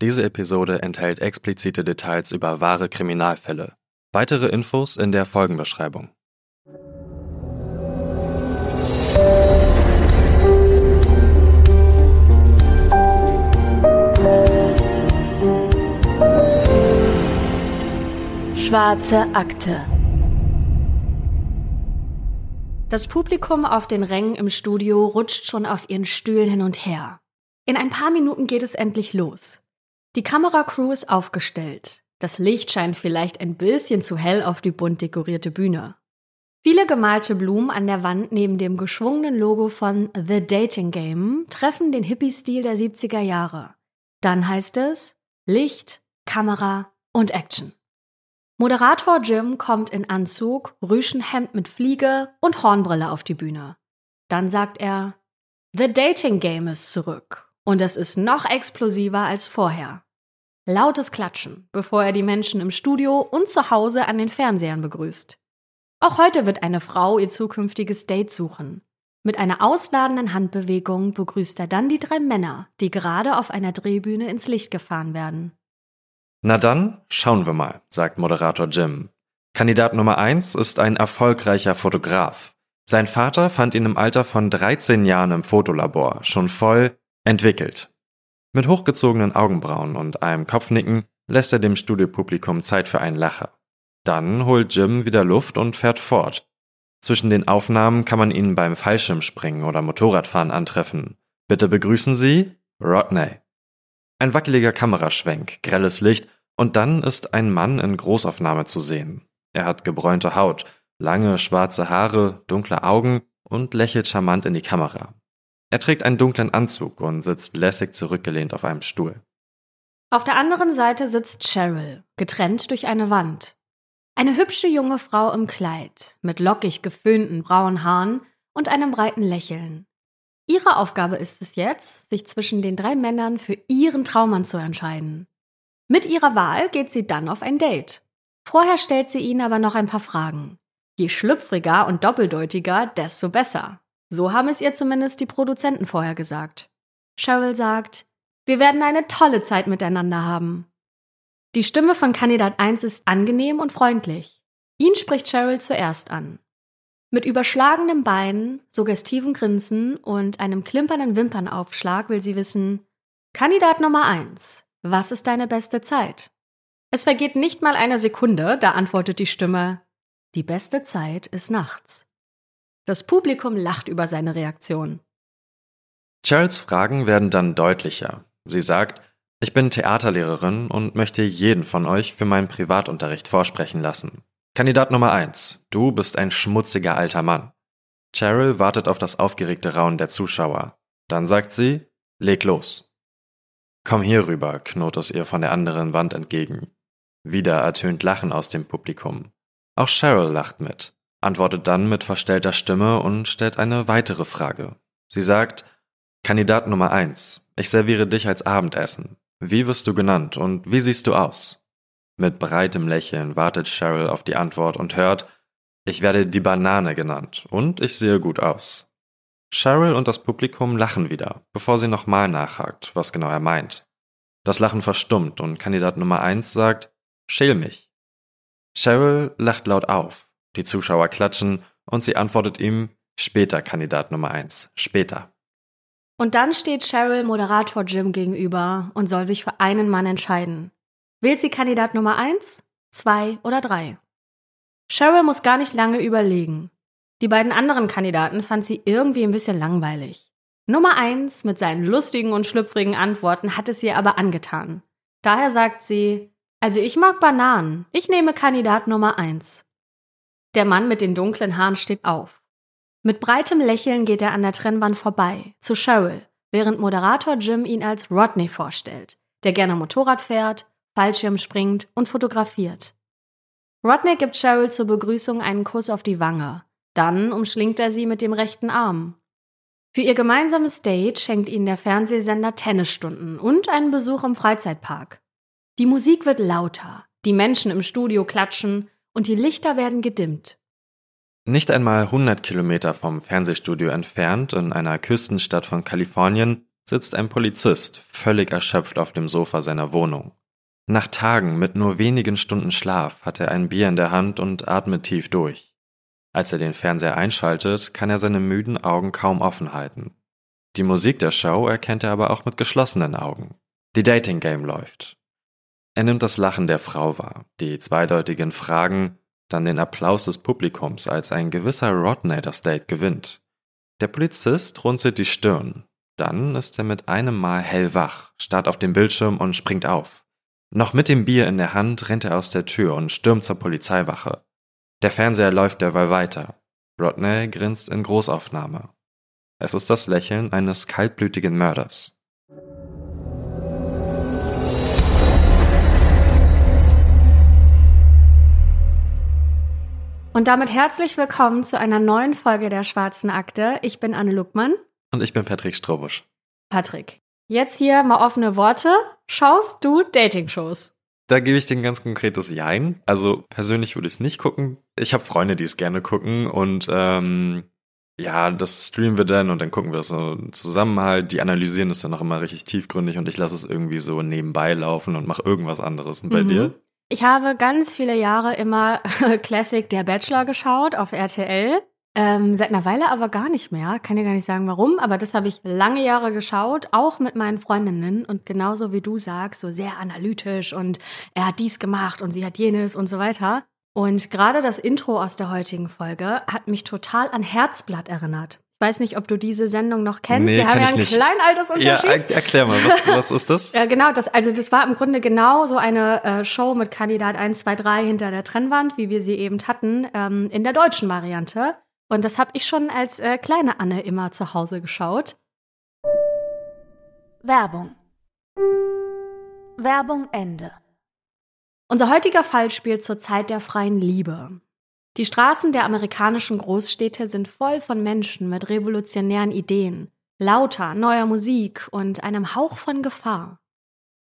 Diese Episode enthält explizite Details über wahre Kriminalfälle. Weitere Infos in der Folgenbeschreibung. Schwarze Akte. Das Publikum auf den Rängen im Studio rutscht schon auf ihren Stühlen hin und her. In ein paar Minuten geht es endlich los. Die Kameracrew ist aufgestellt. Das Licht scheint vielleicht ein bisschen zu hell auf die bunt dekorierte Bühne. Viele gemalte Blumen an der Wand neben dem geschwungenen Logo von The Dating Game treffen den Hippie-Stil der 70er Jahre. Dann heißt es Licht, Kamera und Action. Moderator Jim kommt in Anzug, Rüschenhemd mit Fliege und Hornbrille auf die Bühne. Dann sagt er, The Dating Game ist zurück und es ist noch explosiver als vorher. Lautes Klatschen, bevor er die Menschen im Studio und zu Hause an den Fernsehern begrüßt. Auch heute wird eine Frau ihr zukünftiges Date suchen. Mit einer ausladenden Handbewegung begrüßt er dann die drei Männer, die gerade auf einer Drehbühne ins Licht gefahren werden. Na dann, schauen wir mal, sagt Moderator Jim. Kandidat Nummer 1 ist ein erfolgreicher Fotograf. Sein Vater fand ihn im Alter von 13 Jahren im Fotolabor, schon voll entwickelt. Mit hochgezogenen Augenbrauen und einem Kopfnicken lässt er dem Studiopublikum Zeit für einen Lacher. Dann holt Jim wieder Luft und fährt fort. Zwischen den Aufnahmen kann man ihn beim Fallschirmspringen oder Motorradfahren antreffen. Bitte begrüßen Sie Rodney. Ein wackeliger Kameraschwenk, grelles Licht und dann ist ein Mann in Großaufnahme zu sehen. Er hat gebräunte Haut, lange schwarze Haare, dunkle Augen und lächelt charmant in die Kamera. Er trägt einen dunklen Anzug und sitzt lässig zurückgelehnt auf einem Stuhl. Auf der anderen Seite sitzt Cheryl, getrennt durch eine Wand. Eine hübsche junge Frau im Kleid, mit lockig geföhnten braunen Haaren und einem breiten Lächeln. Ihre Aufgabe ist es jetzt, sich zwischen den drei Männern für ihren Traummann zu entscheiden. Mit ihrer Wahl geht sie dann auf ein Date. Vorher stellt sie ihnen aber noch ein paar Fragen. Je schlüpfriger und doppeldeutiger, desto besser. So haben es ihr zumindest die Produzenten vorher gesagt. Cheryl sagt, wir werden eine tolle Zeit miteinander haben. Die Stimme von Kandidat 1 ist angenehm und freundlich. Ihn spricht Cheryl zuerst an. Mit überschlagenem Bein, suggestiven Grinsen und einem klimpernden Wimpernaufschlag will sie wissen, Kandidat Nummer eins, was ist deine beste Zeit? Es vergeht nicht mal eine Sekunde, da antwortet die Stimme, die beste Zeit ist nachts. Das Publikum lacht über seine Reaktion. Cheryls Fragen werden dann deutlicher. Sie sagt, ich bin Theaterlehrerin und möchte jeden von euch für meinen Privatunterricht vorsprechen lassen. Kandidat Nummer 1. Du bist ein schmutziger alter Mann. Cheryl wartet auf das aufgeregte Raunen der Zuschauer. Dann sagt sie, leg los. Komm hier rüber, knurrt es ihr von der anderen Wand entgegen. Wieder ertönt Lachen aus dem Publikum. Auch Cheryl lacht mit, antwortet dann mit verstellter Stimme und stellt eine weitere Frage. Sie sagt, Kandidat Nummer 1, ich serviere dich als Abendessen. Wie wirst du genannt und wie siehst du aus? Mit breitem Lächeln wartet Cheryl auf die Antwort und hört, ich werde die Banane genannt und ich sehe gut aus. Cheryl und das Publikum lachen wieder, bevor sie nochmal nachhakt, was genau er meint. Das Lachen verstummt und Kandidat Nummer 1 sagt, schäl mich. Cheryl lacht laut auf, die Zuschauer klatschen und sie antwortet ihm, später Kandidat Nummer 1, später. Und dann steht Cheryl Moderator Jim gegenüber und soll sich für einen Mann entscheiden. Wählt sie Kandidat Nummer 1, 2 oder 3? Cheryl muss gar nicht lange überlegen. Die beiden anderen Kandidaten fand sie irgendwie ein bisschen langweilig. Nummer 1 mit seinen lustigen und schlüpfrigen Antworten hat es ihr aber angetan. Daher sagt sie, also ich mag Bananen, ich nehme Kandidat Nummer 1. Der Mann mit den dunklen Haaren steht auf. Mit breitem Lächeln geht er an der Trennwand vorbei, zu Cheryl, während Moderator Jim ihn als Rodney vorstellt, der gerne Motorrad fährt, Fallschirm springt und fotografiert. Rodney gibt Cheryl zur Begrüßung einen Kuss auf die Wange. Dann umschlingt er sie mit dem rechten Arm. Für ihr gemeinsames Date schenkt ihnen der Fernsehsender Tennisstunden und einen Besuch im Freizeitpark. Die Musik wird lauter, die Menschen im Studio klatschen und die Lichter werden gedimmt. Nicht einmal 100 Kilometer vom Fernsehstudio entfernt, in einer Küstenstadt von Kalifornien, sitzt ein Polizist völlig erschöpft auf dem Sofa seiner Wohnung. Nach Tagen mit nur wenigen Stunden Schlaf hat er ein Bier in der Hand und atmet tief durch. Als er den Fernseher einschaltet, kann er seine müden Augen kaum offen halten. Die Musik der Show erkennt er aber auch mit geschlossenen Augen. Die Dating Game läuft. Er nimmt das Lachen der Frau wahr, die zweideutigen Fragen, dann den Applaus des Publikums, als ein gewisser Rodney das Date gewinnt. Der Polizist runzelt die Stirn. Dann ist er mit einem Mal hellwach, starrt auf den Bildschirm und springt auf. Noch mit dem Bier in der Hand rennt er aus der Tür und stürmt zur Polizeiwache. Der Fernseher läuft derweil weiter. Rodney grinst in Großaufnahme. Es ist das Lächeln eines kaltblütigen Mörders. Und damit herzlich willkommen zu einer neuen Folge der Schwarzen Akte. Ich bin Anne Luckmann. Und ich bin Patrick Strobusch. Patrick, jetzt hier mal offene Worte. Schaust du Dating-Shows? Da gebe ich dir ein ganz konkretes Jein. Also persönlich würde ich es nicht gucken. Ich habe Freunde, die es gerne gucken und ähm, ja, das streamen wir dann und dann gucken wir es so zusammen halt. Die analysieren es dann auch immer richtig tiefgründig und ich lasse es irgendwie so nebenbei laufen und mache irgendwas anderes. Und bei mhm. dir? Ich habe ganz viele Jahre immer Classic Der Bachelor geschaut auf RTL. Ähm, seit einer Weile aber gar nicht mehr. Kann dir gar nicht sagen, warum, aber das habe ich lange Jahre geschaut, auch mit meinen Freundinnen und genauso wie du sagst, so sehr analytisch und er hat dies gemacht und sie hat jenes und so weiter. Und gerade das Intro aus der heutigen Folge hat mich total an Herzblatt erinnert. Ich weiß nicht, ob du diese Sendung noch kennst. Nee, Wir haben ja einen nicht. kleinen Altersunterschied. Ja, erklär mal, was, was ist das? ja, genau, das, also das war im Grunde genau so eine äh, Show mit Kandidat 1, 2, 3 hinter der Trennwand, wie wir sie eben hatten, ähm, in der deutschen Variante. Und das habe ich schon als äh, kleine Anne immer zu Hause geschaut. Werbung. Werbung Ende. Unser heutiger Fall spielt zur Zeit der freien Liebe. Die Straßen der amerikanischen Großstädte sind voll von Menschen mit revolutionären Ideen, lauter neuer Musik und einem Hauch von Gefahr.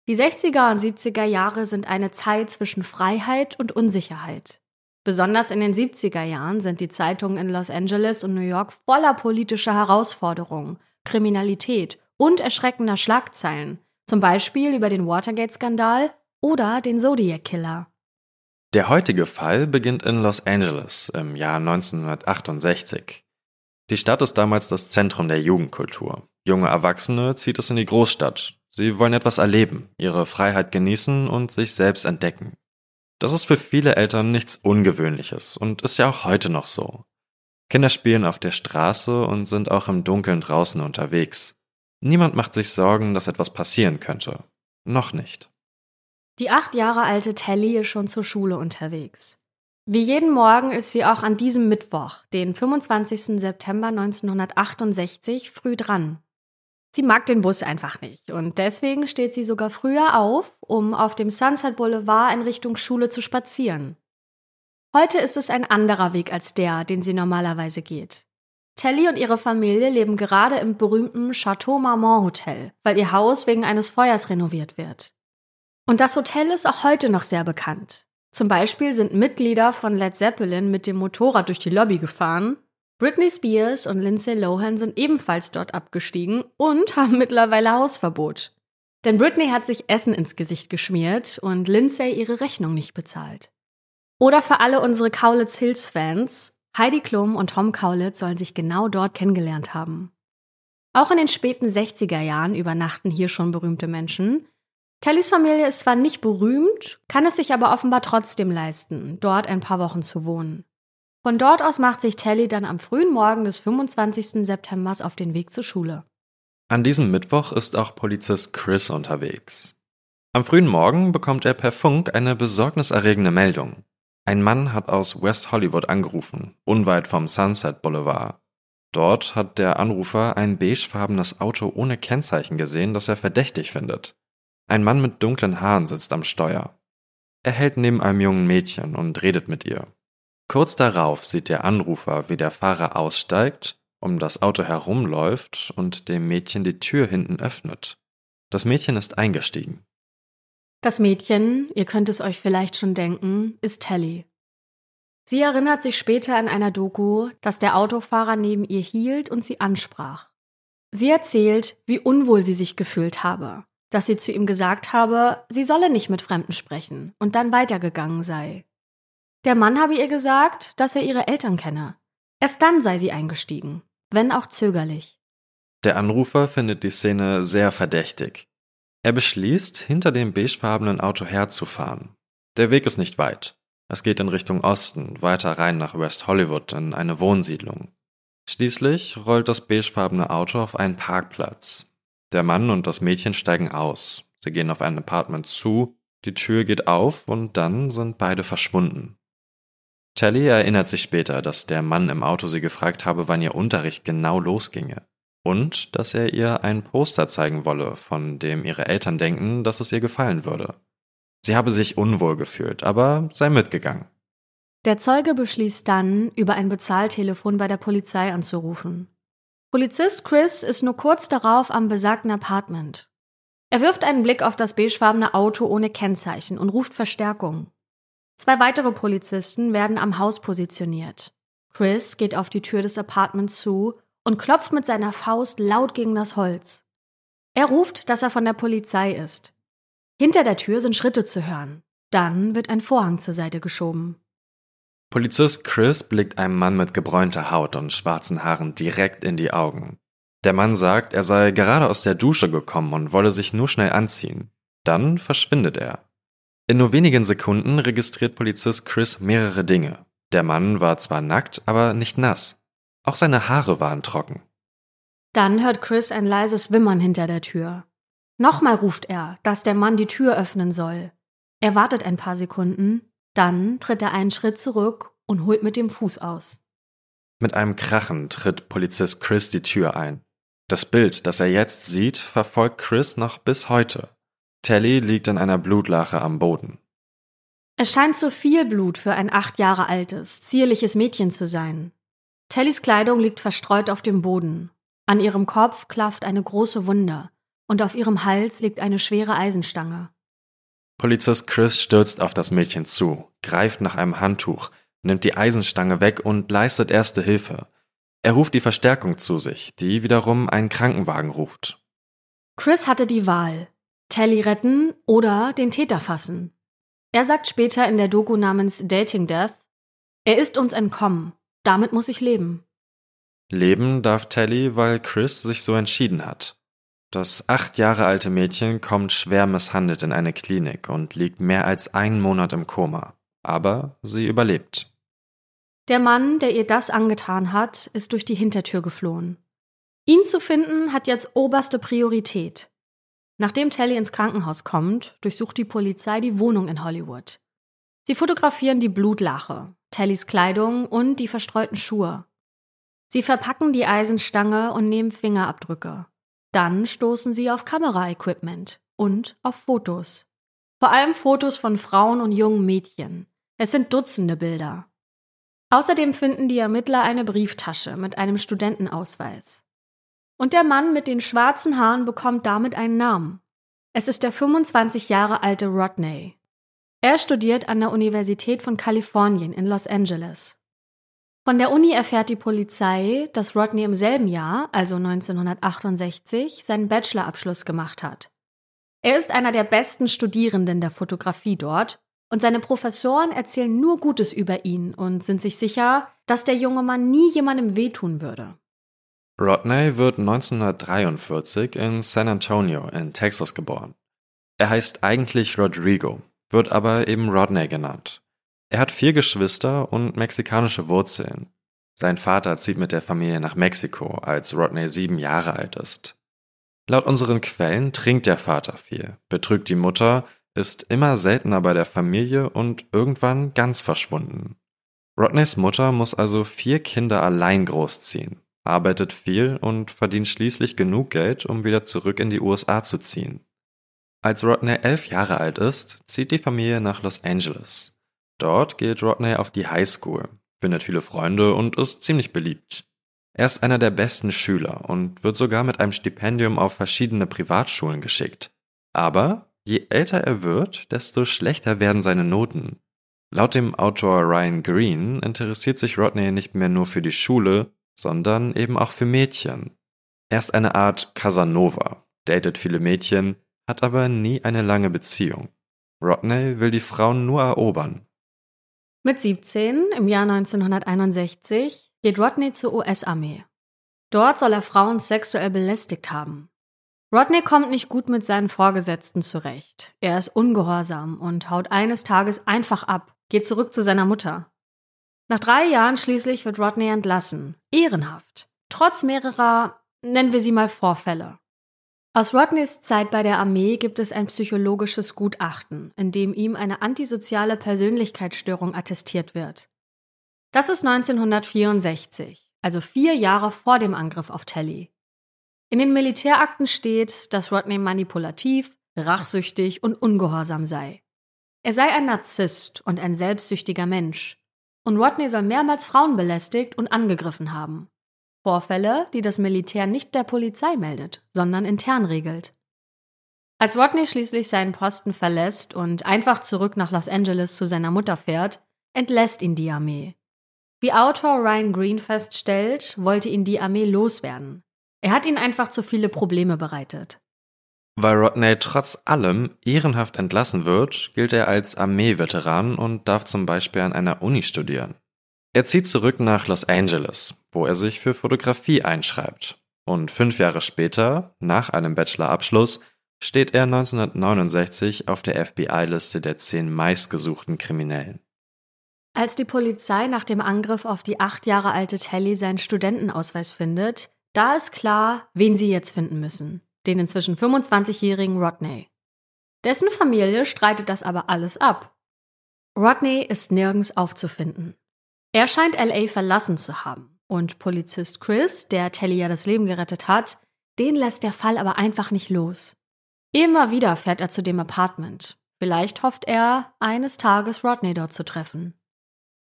Die 60er und 70er Jahre sind eine Zeit zwischen Freiheit und Unsicherheit. Besonders in den 70er Jahren sind die Zeitungen in Los Angeles und New York voller politischer Herausforderungen, Kriminalität und erschreckender Schlagzeilen, zum Beispiel über den Watergate-Skandal oder den Zodiac Killer. Der heutige Fall beginnt in Los Angeles im Jahr 1968. Die Stadt ist damals das Zentrum der Jugendkultur. Junge Erwachsene zieht es in die Großstadt. Sie wollen etwas erleben, ihre Freiheit genießen und sich selbst entdecken. Das ist für viele Eltern nichts Ungewöhnliches und ist ja auch heute noch so. Kinder spielen auf der Straße und sind auch im Dunkeln draußen unterwegs. Niemand macht sich Sorgen, dass etwas passieren könnte. Noch nicht. Die acht Jahre alte Telly ist schon zur Schule unterwegs. Wie jeden Morgen ist sie auch an diesem Mittwoch, den 25. September 1968, früh dran. Sie mag den Bus einfach nicht und deswegen steht sie sogar früher auf, um auf dem Sunset Boulevard in Richtung Schule zu spazieren. Heute ist es ein anderer Weg als der, den sie normalerweise geht. Telly und ihre Familie leben gerade im berühmten Chateau Marmont Hotel, weil ihr Haus wegen eines Feuers renoviert wird. Und das Hotel ist auch heute noch sehr bekannt. Zum Beispiel sind Mitglieder von Led Zeppelin mit dem Motorrad durch die Lobby gefahren. Britney Spears und Lindsay Lohan sind ebenfalls dort abgestiegen und haben mittlerweile Hausverbot. Denn Britney hat sich Essen ins Gesicht geschmiert und Lindsay ihre Rechnung nicht bezahlt. Oder für alle unsere Kaulitz Hills Fans, Heidi Klum und Tom Kaulitz sollen sich genau dort kennengelernt haben. Auch in den späten 60er Jahren übernachten hier schon berühmte Menschen, Tellys Familie ist zwar nicht berühmt, kann es sich aber offenbar trotzdem leisten, dort ein paar Wochen zu wohnen. Von dort aus macht sich Telly dann am frühen Morgen des 25. September auf den Weg zur Schule. An diesem Mittwoch ist auch Polizist Chris unterwegs. Am frühen Morgen bekommt er per Funk eine besorgniserregende Meldung. Ein Mann hat aus West Hollywood angerufen, unweit vom Sunset Boulevard. Dort hat der Anrufer ein beigefarbenes Auto ohne Kennzeichen gesehen, das er verdächtig findet. Ein Mann mit dunklen Haaren sitzt am Steuer. Er hält neben einem jungen Mädchen und redet mit ihr. Kurz darauf sieht der Anrufer, wie der Fahrer aussteigt, um das Auto herumläuft und dem Mädchen die Tür hinten öffnet. Das Mädchen ist eingestiegen. Das Mädchen, ihr könnt es euch vielleicht schon denken, ist Telly. Sie erinnert sich später in einer Doku, dass der Autofahrer neben ihr hielt und sie ansprach. Sie erzählt, wie unwohl sie sich gefühlt habe, dass sie zu ihm gesagt habe, sie solle nicht mit Fremden sprechen und dann weitergegangen sei. Der Mann habe ihr gesagt, dass er ihre Eltern kenne. Erst dann sei sie eingestiegen, wenn auch zögerlich. Der Anrufer findet die Szene sehr verdächtig. Er beschließt, hinter dem beigefarbenen Auto herzufahren. Der Weg ist nicht weit. Es geht in Richtung Osten, weiter rein nach West Hollywood in eine Wohnsiedlung. Schließlich rollt das beigefarbene Auto auf einen Parkplatz. Der Mann und das Mädchen steigen aus. Sie gehen auf ein Apartment zu, die Tür geht auf und dann sind beide verschwunden. Telly erinnert sich später, dass der Mann im Auto sie gefragt habe, wann ihr Unterricht genau losginge. Und dass er ihr ein Poster zeigen wolle, von dem ihre Eltern denken, dass es ihr gefallen würde. Sie habe sich unwohl gefühlt, aber sei mitgegangen. Der Zeuge beschließt dann, über ein Bezahltelefon bei der Polizei anzurufen. Polizist Chris ist nur kurz darauf am besagten Apartment. Er wirft einen Blick auf das beigefarbene Auto ohne Kennzeichen und ruft Verstärkung. Zwei weitere Polizisten werden am Haus positioniert. Chris geht auf die Tür des Apartments zu und klopft mit seiner Faust laut gegen das Holz. Er ruft, dass er von der Polizei ist. Hinter der Tür sind Schritte zu hören. Dann wird ein Vorhang zur Seite geschoben. Polizist Chris blickt einem Mann mit gebräunter Haut und schwarzen Haaren direkt in die Augen. Der Mann sagt, er sei gerade aus der Dusche gekommen und wolle sich nur schnell anziehen. Dann verschwindet er. In nur wenigen Sekunden registriert Polizist Chris mehrere Dinge. Der Mann war zwar nackt, aber nicht nass. Auch seine Haare waren trocken. Dann hört Chris ein leises Wimmern hinter der Tür. Nochmal ruft er, dass der Mann die Tür öffnen soll. Er wartet ein paar Sekunden, dann tritt er einen Schritt zurück und holt mit dem Fuß aus. Mit einem Krachen tritt Polizist Chris die Tür ein. Das Bild, das er jetzt sieht, verfolgt Chris noch bis heute. Telly liegt in einer Blutlache am Boden. Es scheint zu viel Blut für ein acht Jahre altes, zierliches Mädchen zu sein. Tellys Kleidung liegt verstreut auf dem Boden. An ihrem Kopf klafft eine große Wunde und auf ihrem Hals liegt eine schwere Eisenstange. Polizist Chris stürzt auf das Mädchen zu, greift nach einem Handtuch, nimmt die Eisenstange weg und leistet erste Hilfe. Er ruft die Verstärkung zu sich, die wiederum einen Krankenwagen ruft. Chris hatte die Wahl, Telly retten oder den Täter fassen. Er sagt später in der Doku namens Dating Death, er ist uns entkommen, damit muss ich leben. Leben darf Telly, weil Chris sich so entschieden hat. Das acht Jahre alte Mädchen kommt schwer misshandelt in eine Klinik und liegt mehr als einen Monat im Koma. Aber sie überlebt. Der Mann, der ihr das angetan hat, ist durch die Hintertür geflohen. Ihn zu finden hat jetzt oberste Priorität. Nachdem Telly ins Krankenhaus kommt, durchsucht die Polizei die Wohnung in Hollywood. Sie fotografieren die Blutlache, Tellys Kleidung und die verstreuten Schuhe. Sie verpacken die Eisenstange und nehmen Fingerabdrücke. Dann stoßen sie auf Kameraequipment und auf Fotos. Vor allem Fotos von Frauen und jungen Mädchen. Es sind Dutzende Bilder. Außerdem finden die Ermittler eine Brieftasche mit einem Studentenausweis. Und der Mann mit den schwarzen Haaren bekommt damit einen Namen. Es ist der 25 Jahre alte Rodney. Er studiert an der Universität von Kalifornien in Los Angeles. Von der Uni erfährt die Polizei, dass Rodney im selben Jahr, also 1968, seinen Bachelorabschluss gemacht hat. Er ist einer der besten Studierenden der Fotografie dort und seine Professoren erzählen nur Gutes über ihn und sind sich sicher, dass der junge Mann nie jemandem wehtun würde. Rodney wird 1943 in San Antonio in Texas geboren. Er heißt eigentlich Rodrigo, wird aber eben Rodney genannt. Er hat vier Geschwister und mexikanische Wurzeln. Sein Vater zieht mit der Familie nach Mexiko, als Rodney sieben Jahre alt ist. Laut unseren Quellen trinkt der Vater viel, betrügt die Mutter, ist immer seltener bei der Familie und irgendwann ganz verschwunden. Rodneys Mutter muss also vier Kinder allein großziehen, arbeitet viel und verdient schließlich genug Geld, um wieder zurück in die USA zu ziehen. Als Rodney elf Jahre alt ist, zieht die Familie nach Los Angeles. Dort geht Rodney auf die High School, findet viele Freunde und ist ziemlich beliebt. Er ist einer der besten Schüler und wird sogar mit einem Stipendium auf verschiedene Privatschulen geschickt. Aber je älter er wird, desto schlechter werden seine Noten. Laut dem Autor Ryan Green interessiert sich Rodney nicht mehr nur für die Schule, sondern eben auch für Mädchen. Er ist eine Art Casanova, datet viele Mädchen, hat aber nie eine lange Beziehung. Rodney will die Frauen nur erobern. Mit 17, im Jahr 1961, geht Rodney zur US-Armee. Dort soll er Frauen sexuell belästigt haben. Rodney kommt nicht gut mit seinen Vorgesetzten zurecht. Er ist ungehorsam und haut eines Tages einfach ab, geht zurück zu seiner Mutter. Nach drei Jahren schließlich wird Rodney entlassen. Ehrenhaft. Trotz mehrerer, nennen wir sie mal Vorfälle. Aus Rodneys Zeit bei der Armee gibt es ein psychologisches Gutachten, in dem ihm eine antisoziale Persönlichkeitsstörung attestiert wird. Das ist 1964, also vier Jahre vor dem Angriff auf Telly. In den Militärakten steht, dass Rodney manipulativ, rachsüchtig und ungehorsam sei. Er sei ein Narzisst und ein selbstsüchtiger Mensch. Und Rodney soll mehrmals Frauen belästigt und angegriffen haben. Vorfälle, die das Militär nicht der Polizei meldet, sondern intern regelt. Als Rodney schließlich seinen Posten verlässt und einfach zurück nach Los Angeles zu seiner Mutter fährt, entlässt ihn die Armee. Wie Autor Ryan Green feststellt, wollte ihn die Armee loswerden. Er hat ihnen einfach zu viele Probleme bereitet. Weil Rodney trotz allem ehrenhaft entlassen wird, gilt er als Armeeveteran und darf zum Beispiel an einer Uni studieren. Er zieht zurück nach Los Angeles, wo er sich für Fotografie einschreibt. Und fünf Jahre später, nach einem Bachelorabschluss, steht er 1969 auf der FBI-Liste der zehn meistgesuchten Kriminellen. Als die Polizei nach dem Angriff auf die acht Jahre alte Telly seinen Studentenausweis findet, da ist klar, wen sie jetzt finden müssen. Den inzwischen 25-jährigen Rodney. Dessen Familie streitet das aber alles ab. Rodney ist nirgends aufzufinden. Er scheint LA verlassen zu haben. Und Polizist Chris, der Telly ja das Leben gerettet hat, den lässt der Fall aber einfach nicht los. Immer wieder fährt er zu dem Apartment. Vielleicht hofft er, eines Tages Rodney dort zu treffen.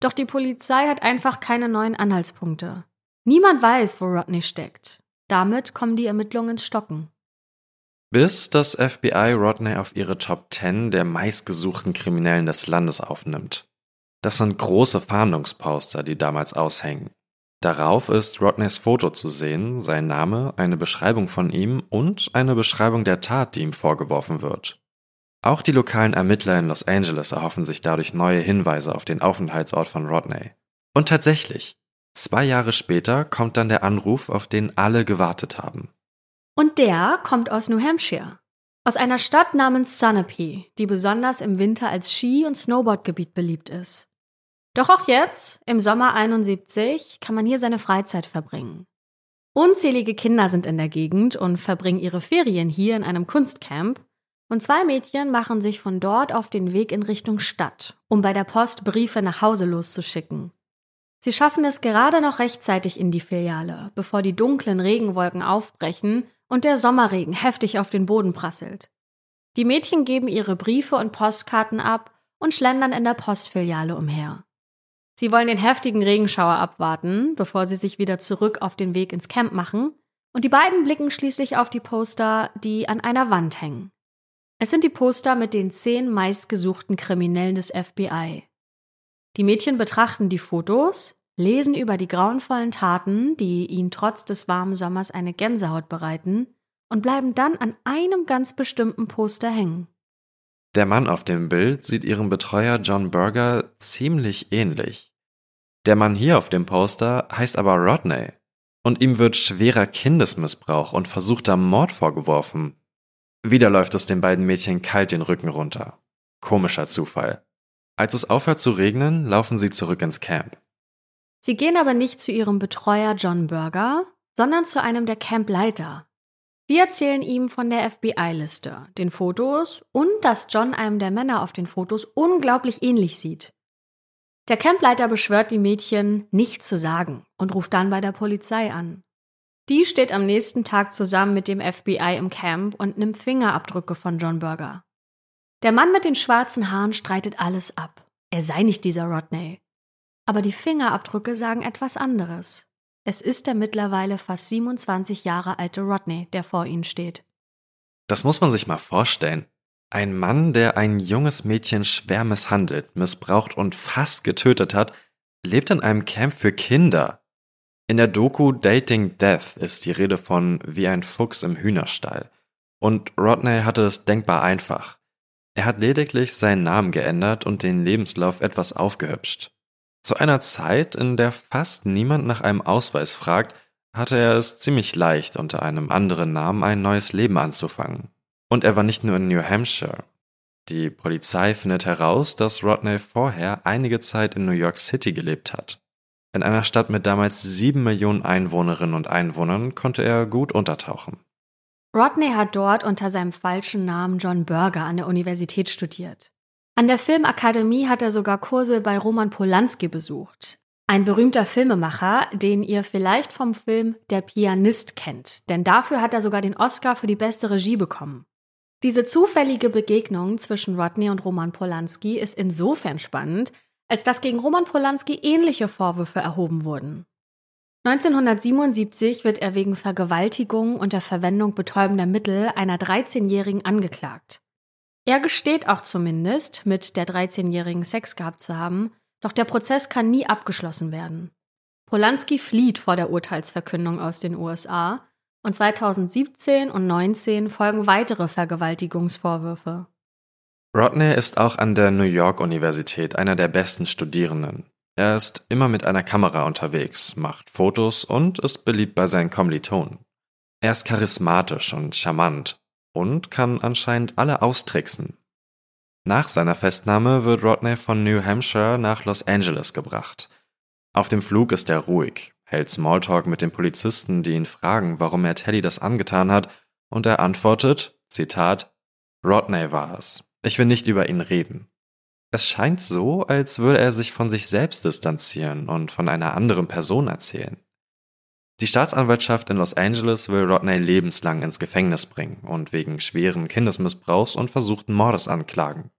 Doch die Polizei hat einfach keine neuen Anhaltspunkte. Niemand weiß, wo Rodney steckt. Damit kommen die Ermittlungen ins Stocken. Bis das FBI Rodney auf ihre Top 10 der meistgesuchten Kriminellen des Landes aufnimmt. Das sind große Fahndungsposter, die damals aushängen. Darauf ist Rodneys Foto zu sehen, sein Name, eine Beschreibung von ihm und eine Beschreibung der Tat, die ihm vorgeworfen wird. Auch die lokalen Ermittler in Los Angeles erhoffen sich dadurch neue Hinweise auf den Aufenthaltsort von Rodney. Und tatsächlich, zwei Jahre später kommt dann der Anruf, auf den alle gewartet haben. Und der kommt aus New Hampshire. Aus einer Stadt namens Sunapee, die besonders im Winter als Ski- und Snowboardgebiet beliebt ist. Doch auch jetzt, im Sommer 71, kann man hier seine Freizeit verbringen. Unzählige Kinder sind in der Gegend und verbringen ihre Ferien hier in einem Kunstcamp, und zwei Mädchen machen sich von dort auf den Weg in Richtung Stadt, um bei der Post Briefe nach Hause loszuschicken. Sie schaffen es gerade noch rechtzeitig in die Filiale, bevor die dunklen Regenwolken aufbrechen und der Sommerregen heftig auf den Boden prasselt. Die Mädchen geben ihre Briefe und Postkarten ab und schlendern in der Postfiliale umher. Sie wollen den heftigen Regenschauer abwarten, bevor sie sich wieder zurück auf den Weg ins Camp machen, und die beiden blicken schließlich auf die Poster, die an einer Wand hängen. Es sind die Poster mit den zehn meistgesuchten Kriminellen des FBI. Die Mädchen betrachten die Fotos, lesen über die grauenvollen Taten, die ihnen trotz des warmen Sommers eine Gänsehaut bereiten, und bleiben dann an einem ganz bestimmten Poster hängen. Der Mann auf dem Bild sieht ihrem Betreuer John Berger ziemlich ähnlich. Der Mann hier auf dem Poster heißt aber Rodney. Und ihm wird schwerer Kindesmissbrauch und versuchter Mord vorgeworfen. Wieder läuft es den beiden Mädchen kalt den Rücken runter. Komischer Zufall. Als es aufhört zu regnen, laufen sie zurück ins Camp. Sie gehen aber nicht zu ihrem Betreuer John Berger, sondern zu einem der Campleiter. Sie erzählen ihm von der FBI-Liste, den Fotos und dass John einem der Männer auf den Fotos unglaublich ähnlich sieht. Der Campleiter beschwört die Mädchen, nichts zu sagen und ruft dann bei der Polizei an. Die steht am nächsten Tag zusammen mit dem FBI im Camp und nimmt Fingerabdrücke von John Berger. Der Mann mit den schwarzen Haaren streitet alles ab. Er sei nicht dieser Rodney. Aber die Fingerabdrücke sagen etwas anderes. Es ist der mittlerweile fast 27 Jahre alte Rodney, der vor ihnen steht. Das muss man sich mal vorstellen. Ein Mann, der ein junges Mädchen schwer misshandelt, missbraucht und fast getötet hat, lebt in einem Camp für Kinder. In der Doku Dating Death ist die Rede von wie ein Fuchs im Hühnerstall. Und Rodney hatte es denkbar einfach. Er hat lediglich seinen Namen geändert und den Lebenslauf etwas aufgehübscht. Zu einer Zeit, in der fast niemand nach einem Ausweis fragt, hatte er es ziemlich leicht, unter einem anderen Namen ein neues Leben anzufangen. Und er war nicht nur in New Hampshire. Die Polizei findet heraus, dass Rodney vorher einige Zeit in New York City gelebt hat. In einer Stadt mit damals sieben Millionen Einwohnerinnen und Einwohnern konnte er gut untertauchen. Rodney hat dort unter seinem falschen Namen John Berger an der Universität studiert. An der Filmakademie hat er sogar Kurse bei Roman Polanski besucht, ein berühmter Filmemacher, den ihr vielleicht vom Film Der Pianist kennt, denn dafür hat er sogar den Oscar für die beste Regie bekommen. Diese zufällige Begegnung zwischen Rodney und Roman Polanski ist insofern spannend, als dass gegen Roman Polanski ähnliche Vorwürfe erhoben wurden. 1977 wird er wegen Vergewaltigung und der Verwendung betäubender Mittel einer 13-Jährigen angeklagt. Er gesteht auch zumindest, mit der 13-Jährigen Sex gehabt zu haben, doch der Prozess kann nie abgeschlossen werden. Polanski flieht vor der Urteilsverkündung aus den USA und 2017 und 2019 folgen weitere Vergewaltigungsvorwürfe. Rodney ist auch an der New York Universität einer der besten Studierenden. Er ist immer mit einer Kamera unterwegs, macht Fotos und ist beliebt bei seinen Kommilitonen. Er ist charismatisch und charmant und kann anscheinend alle austricksen, nach seiner Festnahme wird Rodney von New Hampshire nach Los Angeles gebracht. Auf dem Flug ist er ruhig, hält Smalltalk mit den Polizisten, die ihn fragen, warum er Teddy das angetan hat, und er antwortet, Zitat, Rodney war es. Ich will nicht über ihn reden. Es scheint so, als würde er sich von sich selbst distanzieren und von einer anderen Person erzählen. Die Staatsanwaltschaft in Los Angeles will Rodney lebenslang ins Gefängnis bringen und wegen schweren Kindesmissbrauchs und versuchten Mordes anklagen.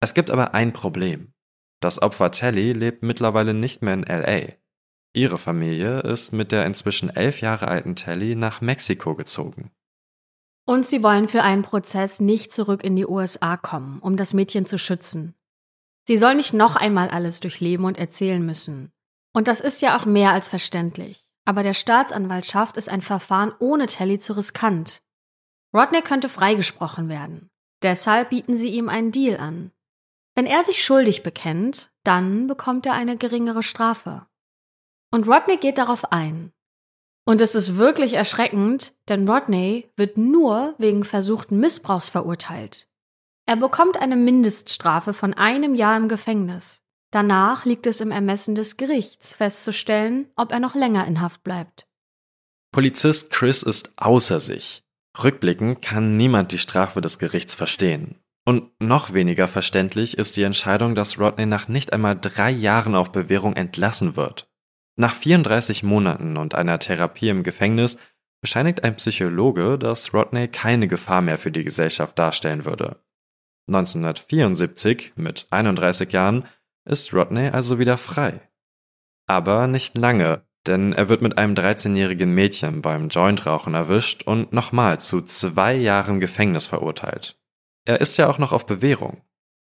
Es gibt aber ein Problem. Das Opfer Tally lebt mittlerweile nicht mehr in LA. Ihre Familie ist mit der inzwischen elf Jahre alten Tally nach Mexiko gezogen. Und sie wollen für einen Prozess nicht zurück in die USA kommen, um das Mädchen zu schützen. Sie soll nicht noch einmal alles durchleben und erzählen müssen. Und das ist ja auch mehr als verständlich. Aber der Staatsanwaltschaft ist ein Verfahren ohne Telly zu riskant. Rodney könnte freigesprochen werden. Deshalb bieten sie ihm einen Deal an. Wenn er sich schuldig bekennt, dann bekommt er eine geringere Strafe. Und Rodney geht darauf ein. Und es ist wirklich erschreckend, denn Rodney wird nur wegen versuchten Missbrauchs verurteilt. Er bekommt eine Mindeststrafe von einem Jahr im Gefängnis. Danach liegt es im Ermessen des Gerichts festzustellen, ob er noch länger in Haft bleibt. Polizist Chris ist außer sich. Rückblickend kann niemand die Strafe des Gerichts verstehen. Und noch weniger verständlich ist die Entscheidung, dass Rodney nach nicht einmal drei Jahren auf Bewährung entlassen wird. Nach 34 Monaten und einer Therapie im Gefängnis bescheinigt ein Psychologe, dass Rodney keine Gefahr mehr für die Gesellschaft darstellen würde. 1974, mit 31 Jahren, ist Rodney also wieder frei. Aber nicht lange, denn er wird mit einem 13-jährigen Mädchen beim Jointrauchen erwischt und nochmal zu zwei Jahren Gefängnis verurteilt. Er ist ja auch noch auf Bewährung.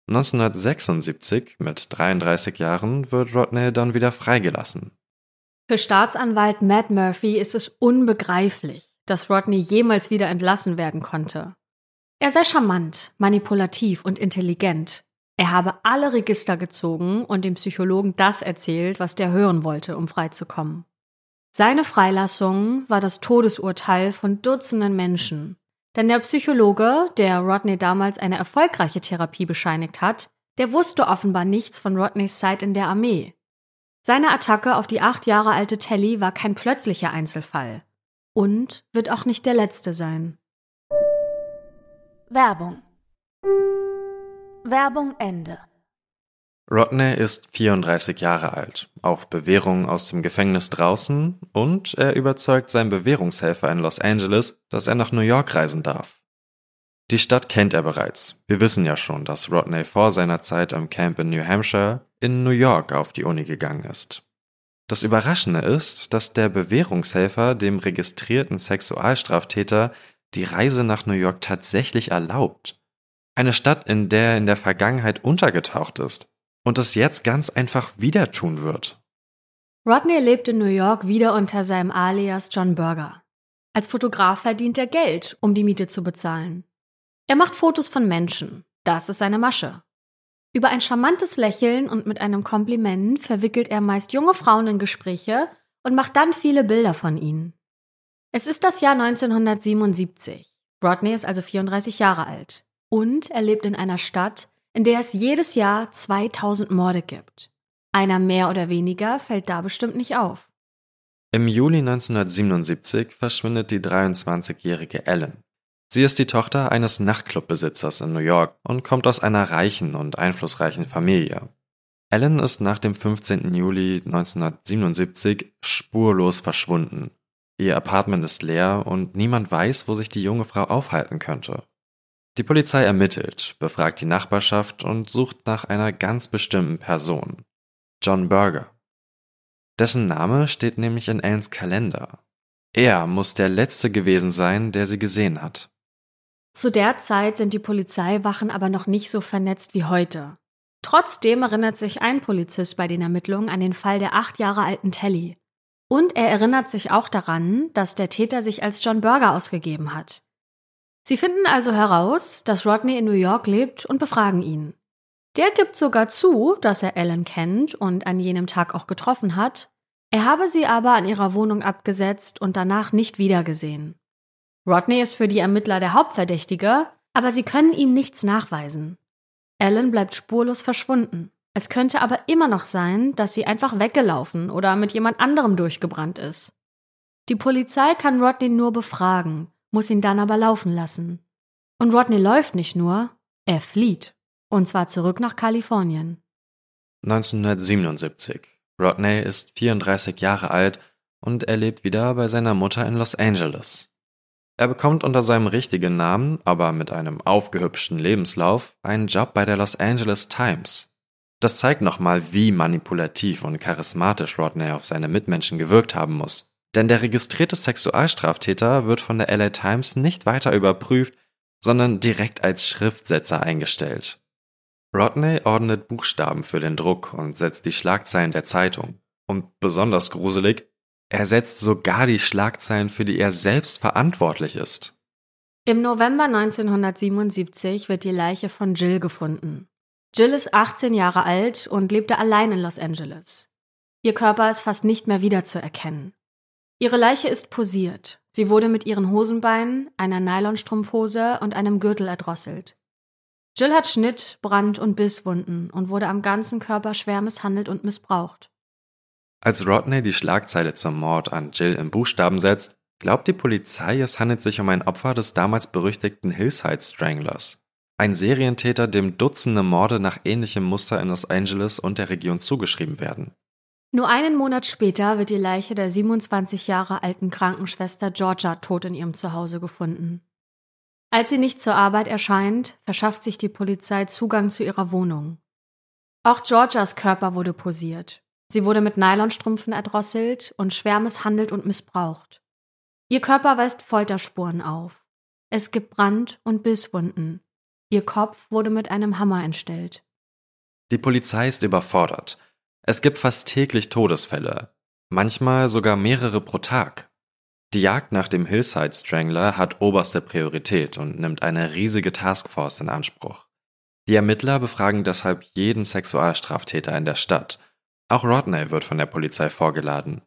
1976, mit 33 Jahren, wird Rodney dann wieder freigelassen. Für Staatsanwalt Matt Murphy ist es unbegreiflich, dass Rodney jemals wieder entlassen werden konnte. Er sei charmant, manipulativ und intelligent, er habe alle Register gezogen und dem Psychologen das erzählt, was der hören wollte, um freizukommen. Seine Freilassung war das Todesurteil von Dutzenden Menschen. Denn der Psychologe, der Rodney damals eine erfolgreiche Therapie bescheinigt hat, der wusste offenbar nichts von Rodneys Zeit in der Armee. Seine Attacke auf die acht Jahre alte Telly war kein plötzlicher Einzelfall. Und wird auch nicht der letzte sein. Werbung Werbung Ende. Rodney ist 34 Jahre alt, auf Bewährung aus dem Gefängnis draußen und er überzeugt seinen Bewährungshelfer in Los Angeles, dass er nach New York reisen darf. Die Stadt kennt er bereits. Wir wissen ja schon, dass Rodney vor seiner Zeit am Camp in New Hampshire in New York auf die Uni gegangen ist. Das Überraschende ist, dass der Bewährungshelfer dem registrierten Sexualstraftäter die Reise nach New York tatsächlich erlaubt. Eine Stadt, in der er in der Vergangenheit untergetaucht ist und es jetzt ganz einfach wieder tun wird. Rodney lebt in New York wieder unter seinem Alias John Burger. Als Fotograf verdient er Geld, um die Miete zu bezahlen. Er macht Fotos von Menschen. Das ist seine Masche. Über ein charmantes Lächeln und mit einem Kompliment verwickelt er meist junge Frauen in Gespräche und macht dann viele Bilder von ihnen. Es ist das Jahr 1977. Rodney ist also 34 Jahre alt. Und er lebt in einer Stadt, in der es jedes Jahr 2000 Morde gibt. Einer mehr oder weniger fällt da bestimmt nicht auf. Im Juli 1977 verschwindet die 23-jährige Ellen. Sie ist die Tochter eines Nachtclubbesitzers in New York und kommt aus einer reichen und einflussreichen Familie. Ellen ist nach dem 15. Juli 1977 spurlos verschwunden. Ihr Apartment ist leer und niemand weiß, wo sich die junge Frau aufhalten könnte. Die Polizei ermittelt, befragt die Nachbarschaft und sucht nach einer ganz bestimmten Person. John Berger. Dessen Name steht nämlich in Ellens Kalender. Er muss der Letzte gewesen sein, der sie gesehen hat. Zu der Zeit sind die Polizeiwachen aber noch nicht so vernetzt wie heute. Trotzdem erinnert sich ein Polizist bei den Ermittlungen an den Fall der acht Jahre alten Telly. Und er erinnert sich auch daran, dass der Täter sich als John Berger ausgegeben hat. Sie finden also heraus, dass Rodney in New York lebt und befragen ihn. Der gibt sogar zu, dass er Ellen kennt und an jenem Tag auch getroffen hat. Er habe sie aber an ihrer Wohnung abgesetzt und danach nicht wiedergesehen. Rodney ist für die Ermittler der Hauptverdächtige, aber sie können ihm nichts nachweisen. Ellen bleibt spurlos verschwunden. Es könnte aber immer noch sein, dass sie einfach weggelaufen oder mit jemand anderem durchgebrannt ist. Die Polizei kann Rodney nur befragen, muss ihn dann aber laufen lassen. Und Rodney läuft nicht nur, er flieht. Und zwar zurück nach Kalifornien. 1977. Rodney ist 34 Jahre alt und er lebt wieder bei seiner Mutter in Los Angeles. Er bekommt unter seinem richtigen Namen, aber mit einem aufgehübschten Lebenslauf, einen Job bei der Los Angeles Times. Das zeigt nochmal, wie manipulativ und charismatisch Rodney auf seine Mitmenschen gewirkt haben muss. Denn der registrierte Sexualstraftäter wird von der LA Times nicht weiter überprüft, sondern direkt als Schriftsetzer eingestellt. Rodney ordnet Buchstaben für den Druck und setzt die Schlagzeilen der Zeitung. Und besonders gruselig, er setzt sogar die Schlagzeilen, für die er selbst verantwortlich ist. Im November 1977 wird die Leiche von Jill gefunden. Jill ist 18 Jahre alt und lebte allein in Los Angeles. Ihr Körper ist fast nicht mehr wiederzuerkennen. Ihre Leiche ist posiert. Sie wurde mit ihren Hosenbeinen, einer Nylonstrumpfhose und einem Gürtel erdrosselt. Jill hat Schnitt, Brand- und Bisswunden und wurde am ganzen Körper schwer misshandelt und missbraucht. Als Rodney die Schlagzeile zum Mord an Jill in Buchstaben setzt, glaubt die Polizei, es handelt sich um ein Opfer des damals berüchtigten Hillside Stranglers. Ein Serientäter, dem Dutzende Morde nach ähnlichem Muster in Los Angeles und der Region zugeschrieben werden. Nur einen Monat später wird die Leiche der 27 Jahre alten Krankenschwester Georgia tot in ihrem Zuhause gefunden. Als sie nicht zur Arbeit erscheint, verschafft sich die Polizei Zugang zu ihrer Wohnung. Auch Georgias Körper wurde posiert. Sie wurde mit Nylonstrümpfen erdrosselt und schwer misshandelt und missbraucht. Ihr Körper weist Folterspuren auf. Es gibt Brand- und Bisswunden. Ihr Kopf wurde mit einem Hammer entstellt. Die Polizei ist überfordert. Es gibt fast täglich Todesfälle, manchmal sogar mehrere pro Tag. Die Jagd nach dem Hillside Strangler hat oberste Priorität und nimmt eine riesige Taskforce in Anspruch. Die Ermittler befragen deshalb jeden Sexualstraftäter in der Stadt. Auch Rodney wird von der Polizei vorgeladen.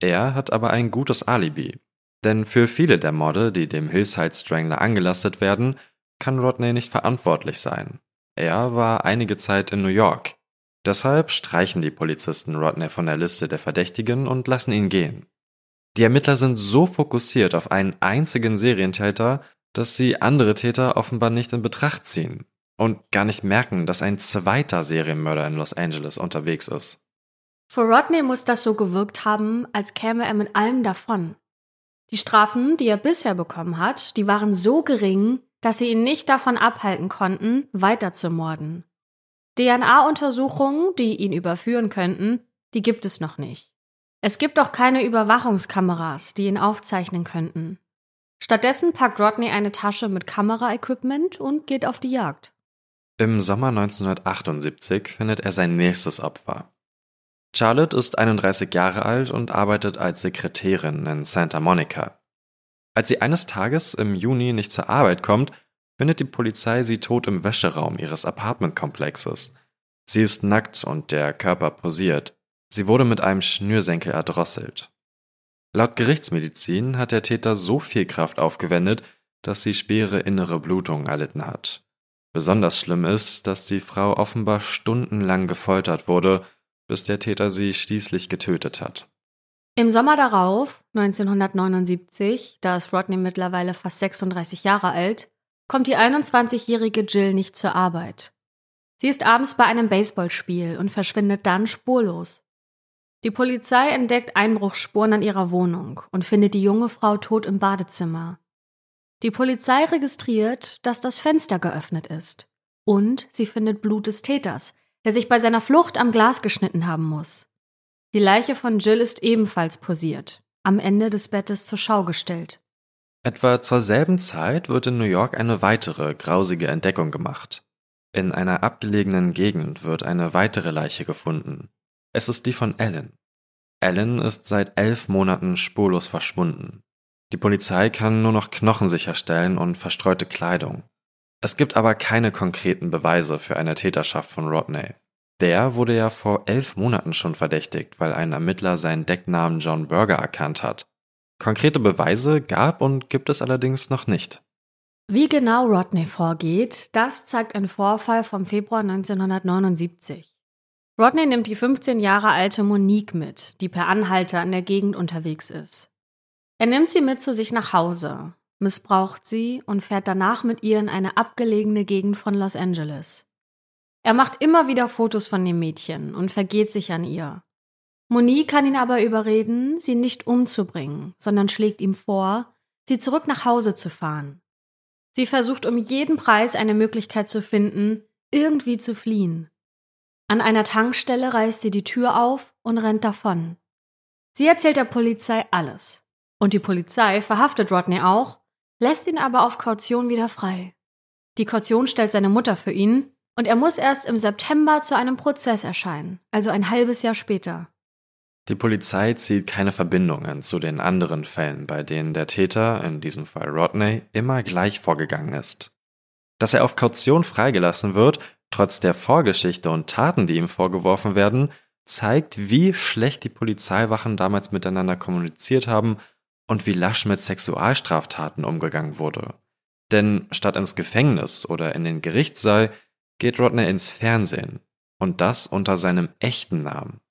Er hat aber ein gutes Alibi. Denn für viele der Morde, die dem Hillside Strangler angelastet werden, kann Rodney nicht verantwortlich sein. Er war einige Zeit in New York. Deshalb streichen die Polizisten Rodney von der Liste der Verdächtigen und lassen ihn gehen. Die Ermittler sind so fokussiert auf einen einzigen Serientäter, dass sie andere Täter offenbar nicht in Betracht ziehen und gar nicht merken, dass ein zweiter Serienmörder in Los Angeles unterwegs ist. Für Rodney muss das so gewirkt haben, als käme er mit allem davon. Die Strafen, die er bisher bekommen hat, die waren so gering, dass sie ihn nicht davon abhalten konnten, weiter zu morden. DNA-Untersuchungen, die ihn überführen könnten, die gibt es noch nicht. Es gibt auch keine Überwachungskameras, die ihn aufzeichnen könnten. Stattdessen packt Rodney eine Tasche mit Kameraequipment und geht auf die Jagd. Im Sommer 1978 findet er sein nächstes Opfer. Charlotte ist 31 Jahre alt und arbeitet als Sekretärin in Santa Monica. Als sie eines Tages im Juni nicht zur Arbeit kommt, findet die Polizei sie tot im Wäscheraum ihres Apartmentkomplexes. Sie ist nackt und der Körper posiert. Sie wurde mit einem Schnürsenkel erdrosselt. Laut Gerichtsmedizin hat der Täter so viel Kraft aufgewendet, dass sie schwere innere Blutungen erlitten hat. Besonders schlimm ist, dass die Frau offenbar stundenlang gefoltert wurde, bis der Täter sie schließlich getötet hat. Im Sommer darauf, 1979, da ist Rodney mittlerweile fast 36 Jahre alt, kommt die 21-jährige Jill nicht zur Arbeit. Sie ist abends bei einem Baseballspiel und verschwindet dann spurlos. Die Polizei entdeckt Einbruchsspuren an ihrer Wohnung und findet die junge Frau tot im Badezimmer. Die Polizei registriert, dass das Fenster geöffnet ist. Und sie findet Blut des Täters, der sich bei seiner Flucht am Glas geschnitten haben muss. Die Leiche von Jill ist ebenfalls posiert, am Ende des Bettes zur Schau gestellt. Etwa zur selben Zeit wird in New York eine weitere grausige Entdeckung gemacht. In einer abgelegenen Gegend wird eine weitere Leiche gefunden. Es ist die von Ellen. Ellen ist seit elf Monaten spurlos verschwunden. Die Polizei kann nur noch Knochen sicherstellen und verstreute Kleidung. Es gibt aber keine konkreten Beweise für eine Täterschaft von Rodney. Der wurde ja vor elf Monaten schon verdächtigt, weil ein Ermittler seinen Decknamen John Berger erkannt hat. Konkrete Beweise gab und gibt es allerdings noch nicht. Wie genau Rodney vorgeht, das zeigt ein Vorfall vom Februar 1979. Rodney nimmt die 15 Jahre alte Monique mit, die per Anhalter in der Gegend unterwegs ist. Er nimmt sie mit zu sich nach Hause, missbraucht sie und fährt danach mit ihr in eine abgelegene Gegend von Los Angeles. Er macht immer wieder Fotos von dem Mädchen und vergeht sich an ihr. Monique kann ihn aber überreden, sie nicht umzubringen, sondern schlägt ihm vor, sie zurück nach Hause zu fahren. Sie versucht um jeden Preis eine Möglichkeit zu finden, irgendwie zu fliehen. An einer Tankstelle reißt sie die Tür auf und rennt davon. Sie erzählt der Polizei alles. Und die Polizei verhaftet Rodney auch, lässt ihn aber auf Kaution wieder frei. Die Kaution stellt seine Mutter für ihn und er muss erst im September zu einem Prozess erscheinen, also ein halbes Jahr später. Die Polizei zieht keine Verbindungen zu den anderen Fällen, bei denen der Täter, in diesem Fall Rodney, immer gleich vorgegangen ist. Dass er auf Kaution freigelassen wird, trotz der Vorgeschichte und Taten, die ihm vorgeworfen werden, zeigt, wie schlecht die Polizeiwachen damals miteinander kommuniziert haben und wie lasch mit Sexualstraftaten umgegangen wurde. Denn statt ins Gefängnis oder in den Gerichtssaal geht Rodney ins Fernsehen. Und das unter seinem echten Namen.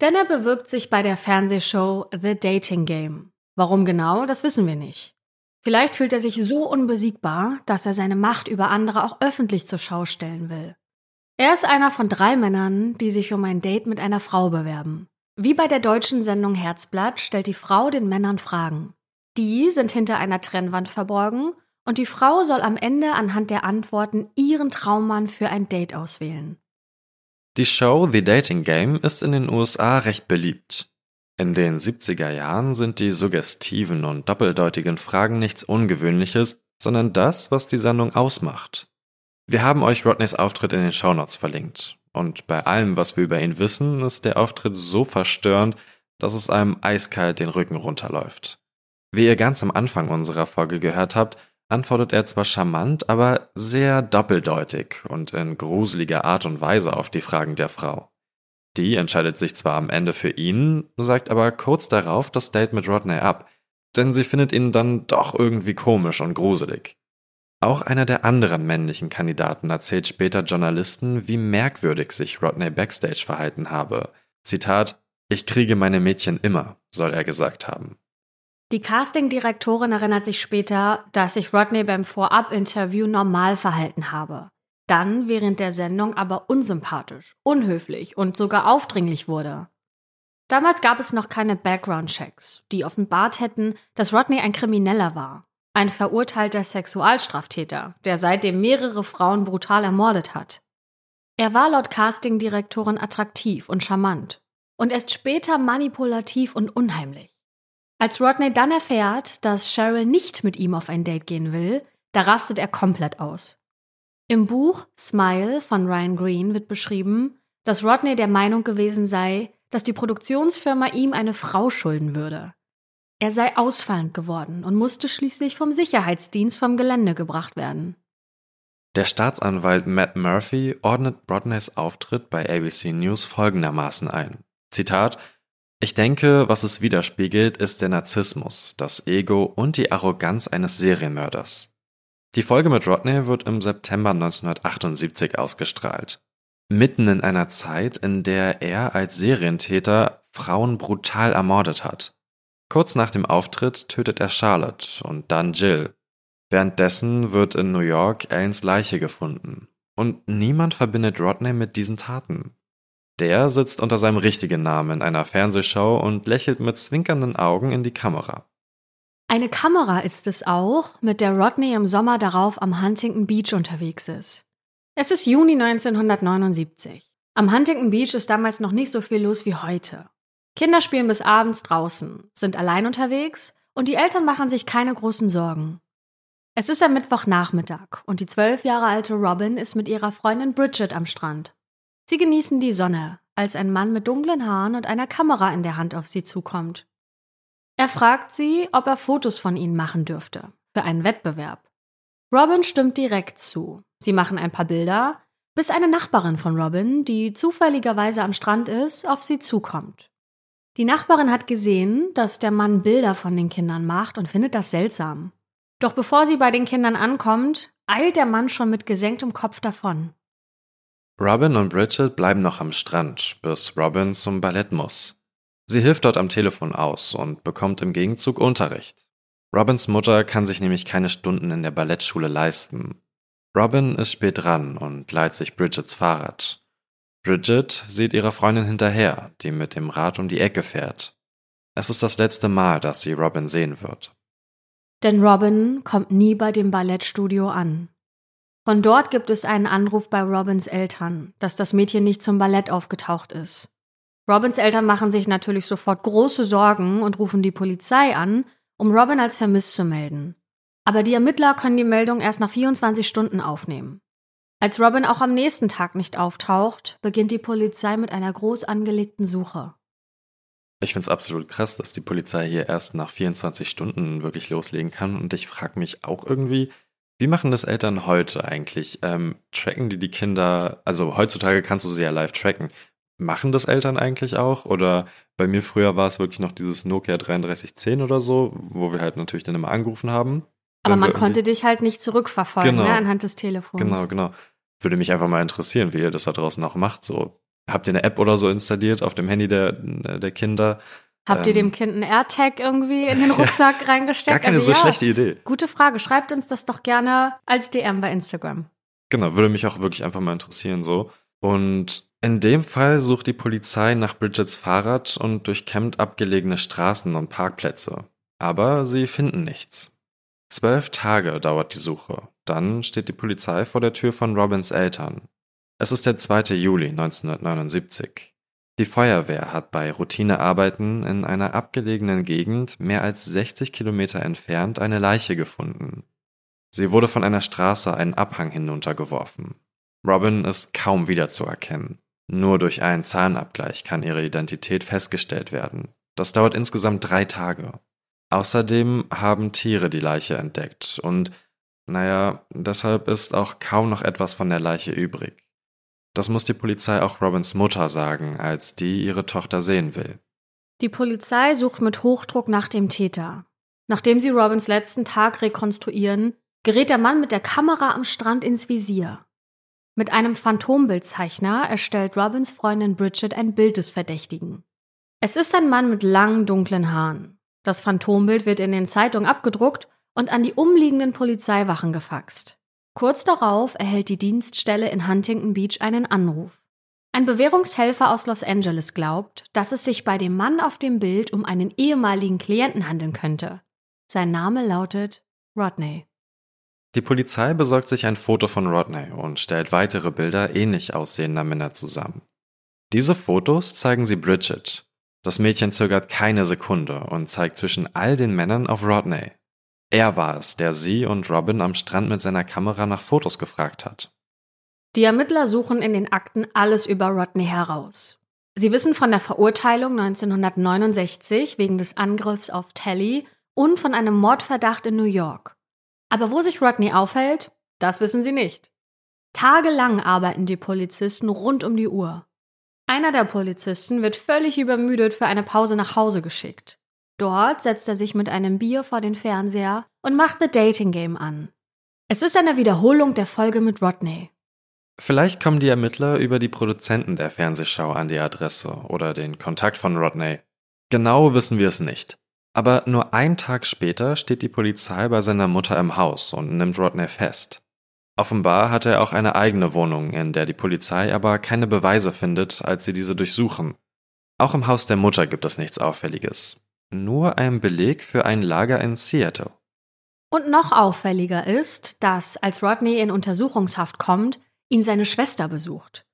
Denn er bewirbt sich bei der Fernsehshow The Dating Game. Warum genau, das wissen wir nicht. Vielleicht fühlt er sich so unbesiegbar, dass er seine Macht über andere auch öffentlich zur Schau stellen will. Er ist einer von drei Männern, die sich um ein Date mit einer Frau bewerben. Wie bei der deutschen Sendung Herzblatt stellt die Frau den Männern Fragen. Die sind hinter einer Trennwand verborgen und die Frau soll am Ende anhand der Antworten ihren Traummann für ein Date auswählen. Die Show The Dating Game ist in den USA recht beliebt. In den 70er Jahren sind die suggestiven und doppeldeutigen Fragen nichts Ungewöhnliches, sondern das, was die Sendung ausmacht. Wir haben euch Rodneys Auftritt in den Shownotes verlinkt. Und bei allem, was wir über ihn wissen, ist der Auftritt so verstörend, dass es einem eiskalt den Rücken runterläuft. Wie ihr ganz am Anfang unserer Folge gehört habt, antwortet er zwar charmant, aber sehr doppeldeutig und in gruseliger Art und Weise auf die Fragen der Frau. Die entscheidet sich zwar am Ende für ihn, sagt aber kurz darauf das Date mit Rodney ab, denn sie findet ihn dann doch irgendwie komisch und gruselig. Auch einer der anderen männlichen Kandidaten erzählt später Journalisten, wie merkwürdig sich Rodney backstage verhalten habe. Zitat, ich kriege meine Mädchen immer, soll er gesagt haben. Die Castingdirektorin erinnert sich später, dass sich Rodney beim Vorab-Interview normal verhalten habe. Dann während der Sendung aber unsympathisch, unhöflich und sogar aufdringlich wurde. Damals gab es noch keine Background-Checks, die offenbart hätten, dass Rodney ein Krimineller war. Ein verurteilter Sexualstraftäter, der seitdem mehrere Frauen brutal ermordet hat. Er war laut Castingdirektorin attraktiv und charmant und erst später manipulativ und unheimlich. Als Rodney dann erfährt, dass Cheryl nicht mit ihm auf ein Date gehen will, da rastet er komplett aus. Im Buch Smile von Ryan Green wird beschrieben, dass Rodney der Meinung gewesen sei, dass die Produktionsfirma ihm eine Frau schulden würde. Er sei ausfallend geworden und musste schließlich vom Sicherheitsdienst vom Gelände gebracht werden. Der Staatsanwalt Matt Murphy ordnet Rodneys Auftritt bei ABC News folgendermaßen ein. Zitat Ich denke, was es widerspiegelt, ist der Narzissmus, das Ego und die Arroganz eines Serienmörders. Die Folge mit Rodney wird im September 1978 ausgestrahlt. Mitten in einer Zeit, in der er als Serientäter Frauen brutal ermordet hat. Kurz nach dem Auftritt tötet er Charlotte und dann Jill, Währenddessen wird in New York Allens Leiche gefunden. Und niemand verbindet Rodney mit diesen Taten. Der sitzt unter seinem richtigen Namen in einer Fernsehshow und lächelt mit zwinkernden Augen in die Kamera. Eine Kamera ist es auch, mit der Rodney im Sommer darauf am Huntington Beach unterwegs ist. Es ist Juni 1979. Am Huntington Beach ist damals noch nicht so viel los wie heute. Kinder spielen bis abends draußen, sind allein unterwegs und die Eltern machen sich keine großen Sorgen. Es ist am Mittwochnachmittag und die zwölf Jahre alte Robin ist mit ihrer Freundin Bridget am Strand. Sie genießen die Sonne, als ein Mann mit dunklen Haaren und einer Kamera in der Hand auf sie zukommt. Er fragt sie, ob er Fotos von ihnen machen dürfte, für einen Wettbewerb. Robin stimmt direkt zu. Sie machen ein paar Bilder, bis eine Nachbarin von Robin, die zufälligerweise am Strand ist, auf sie zukommt. Die Nachbarin hat gesehen, dass der Mann Bilder von den Kindern macht und findet das seltsam. Doch bevor sie bei den Kindern ankommt, eilt der Mann schon mit gesenktem Kopf davon. Robin und Bridget bleiben noch am Strand, bis Robin zum Ballett muss. Sie hilft dort am Telefon aus und bekommt im Gegenzug Unterricht. Robins Mutter kann sich nämlich keine Stunden in der Ballettschule leisten. Robin ist spät dran und leiht sich Bridgets Fahrrad. Bridget sieht ihrer Freundin hinterher, die mit dem Rad um die Ecke fährt. Es ist das letzte Mal, dass sie Robin sehen wird. Denn Robin kommt nie bei dem Ballettstudio an. Von dort gibt es einen Anruf bei Robins Eltern, dass das Mädchen nicht zum Ballett aufgetaucht ist. Robins Eltern machen sich natürlich sofort große Sorgen und rufen die Polizei an, um Robin als vermisst zu melden. Aber die Ermittler können die Meldung erst nach 24 Stunden aufnehmen. Als Robin auch am nächsten Tag nicht auftaucht, beginnt die Polizei mit einer groß angelegten Suche. Ich finde es absolut krass, dass die Polizei hier erst nach 24 Stunden wirklich loslegen kann. Und ich frage mich auch irgendwie, wie machen das Eltern heute eigentlich? Ähm, tracken die die Kinder? Also heutzutage kannst du sie ja live tracken. Machen das Eltern eigentlich auch? Oder bei mir früher war es wirklich noch dieses Nokia 3310 oder so, wo wir halt natürlich dann immer angerufen haben. Aber man konnte dich halt nicht zurückverfolgen genau, ne, anhand des Telefons. Genau, genau. Würde mich einfach mal interessieren, wie ihr das da draußen auch macht. So, habt ihr eine App oder so installiert auf dem Handy der, der Kinder? Habt ihr dem ähm, Kind einen AirTag irgendwie in den Rucksack reingesteckt? Gar keine also, so ja, schlechte Idee. Gute Frage. Schreibt uns das doch gerne als DM bei Instagram. Genau, würde mich auch wirklich einfach mal interessieren so. Und in dem Fall sucht die Polizei nach Bridgets Fahrrad und durchkämmt abgelegene Straßen und Parkplätze. Aber sie finden nichts. Zwölf Tage dauert die Suche. Dann steht die Polizei vor der Tür von Robins Eltern. Es ist der 2. Juli 1979. Die Feuerwehr hat bei Routinearbeiten in einer abgelegenen Gegend mehr als 60 Kilometer entfernt eine Leiche gefunden. Sie wurde von einer Straße einen Abhang hinuntergeworfen. Robin ist kaum wiederzuerkennen. Nur durch einen Zahnabgleich kann ihre Identität festgestellt werden. Das dauert insgesamt drei Tage. Außerdem haben Tiere die Leiche entdeckt und, naja, deshalb ist auch kaum noch etwas von der Leiche übrig. Das muss die Polizei auch Robins Mutter sagen, als die ihre Tochter sehen will. Die Polizei sucht mit Hochdruck nach dem Täter. Nachdem sie Robins letzten Tag rekonstruieren, gerät der Mann mit der Kamera am Strand ins Visier. Mit einem Phantombildzeichner erstellt Robins Freundin Bridget ein Bild des Verdächtigen. Es ist ein Mann mit langen, dunklen Haaren. Das Phantombild wird in den Zeitungen abgedruckt und an die umliegenden Polizeiwachen gefaxt. Kurz darauf erhält die Dienststelle in Huntington Beach einen Anruf. Ein Bewährungshelfer aus Los Angeles glaubt, dass es sich bei dem Mann auf dem Bild um einen ehemaligen Klienten handeln könnte. Sein Name lautet Rodney. Die Polizei besorgt sich ein Foto von Rodney und stellt weitere Bilder ähnlich aussehender Männer zusammen. Diese Fotos zeigen sie Bridget. Das Mädchen zögert keine Sekunde und zeigt zwischen all den Männern auf Rodney. Er war es, der sie und Robin am Strand mit seiner Kamera nach Fotos gefragt hat. Die Ermittler suchen in den Akten alles über Rodney heraus. Sie wissen von der Verurteilung 1969 wegen des Angriffs auf Telly und von einem Mordverdacht in New York. Aber wo sich Rodney aufhält, das wissen sie nicht. Tagelang arbeiten die Polizisten rund um die Uhr. Einer der Polizisten wird völlig übermüdet für eine Pause nach Hause geschickt. Dort setzt er sich mit einem Bier vor den Fernseher und macht The Dating Game an. Es ist eine Wiederholung der Folge mit Rodney. Vielleicht kommen die Ermittler über die Produzenten der Fernsehschau an die Adresse oder den Kontakt von Rodney. Genau wissen wir es nicht. Aber nur einen Tag später steht die Polizei bei seiner Mutter im Haus und nimmt Rodney fest. Offenbar hat er auch eine eigene Wohnung, in der die Polizei aber keine Beweise findet, als sie diese durchsuchen. Auch im Haus der Mutter gibt es nichts Auffälliges. Nur ein Beleg für ein Lager in Seattle. Und noch auffälliger ist, dass, als Rodney in Untersuchungshaft kommt, ihn seine Schwester besucht.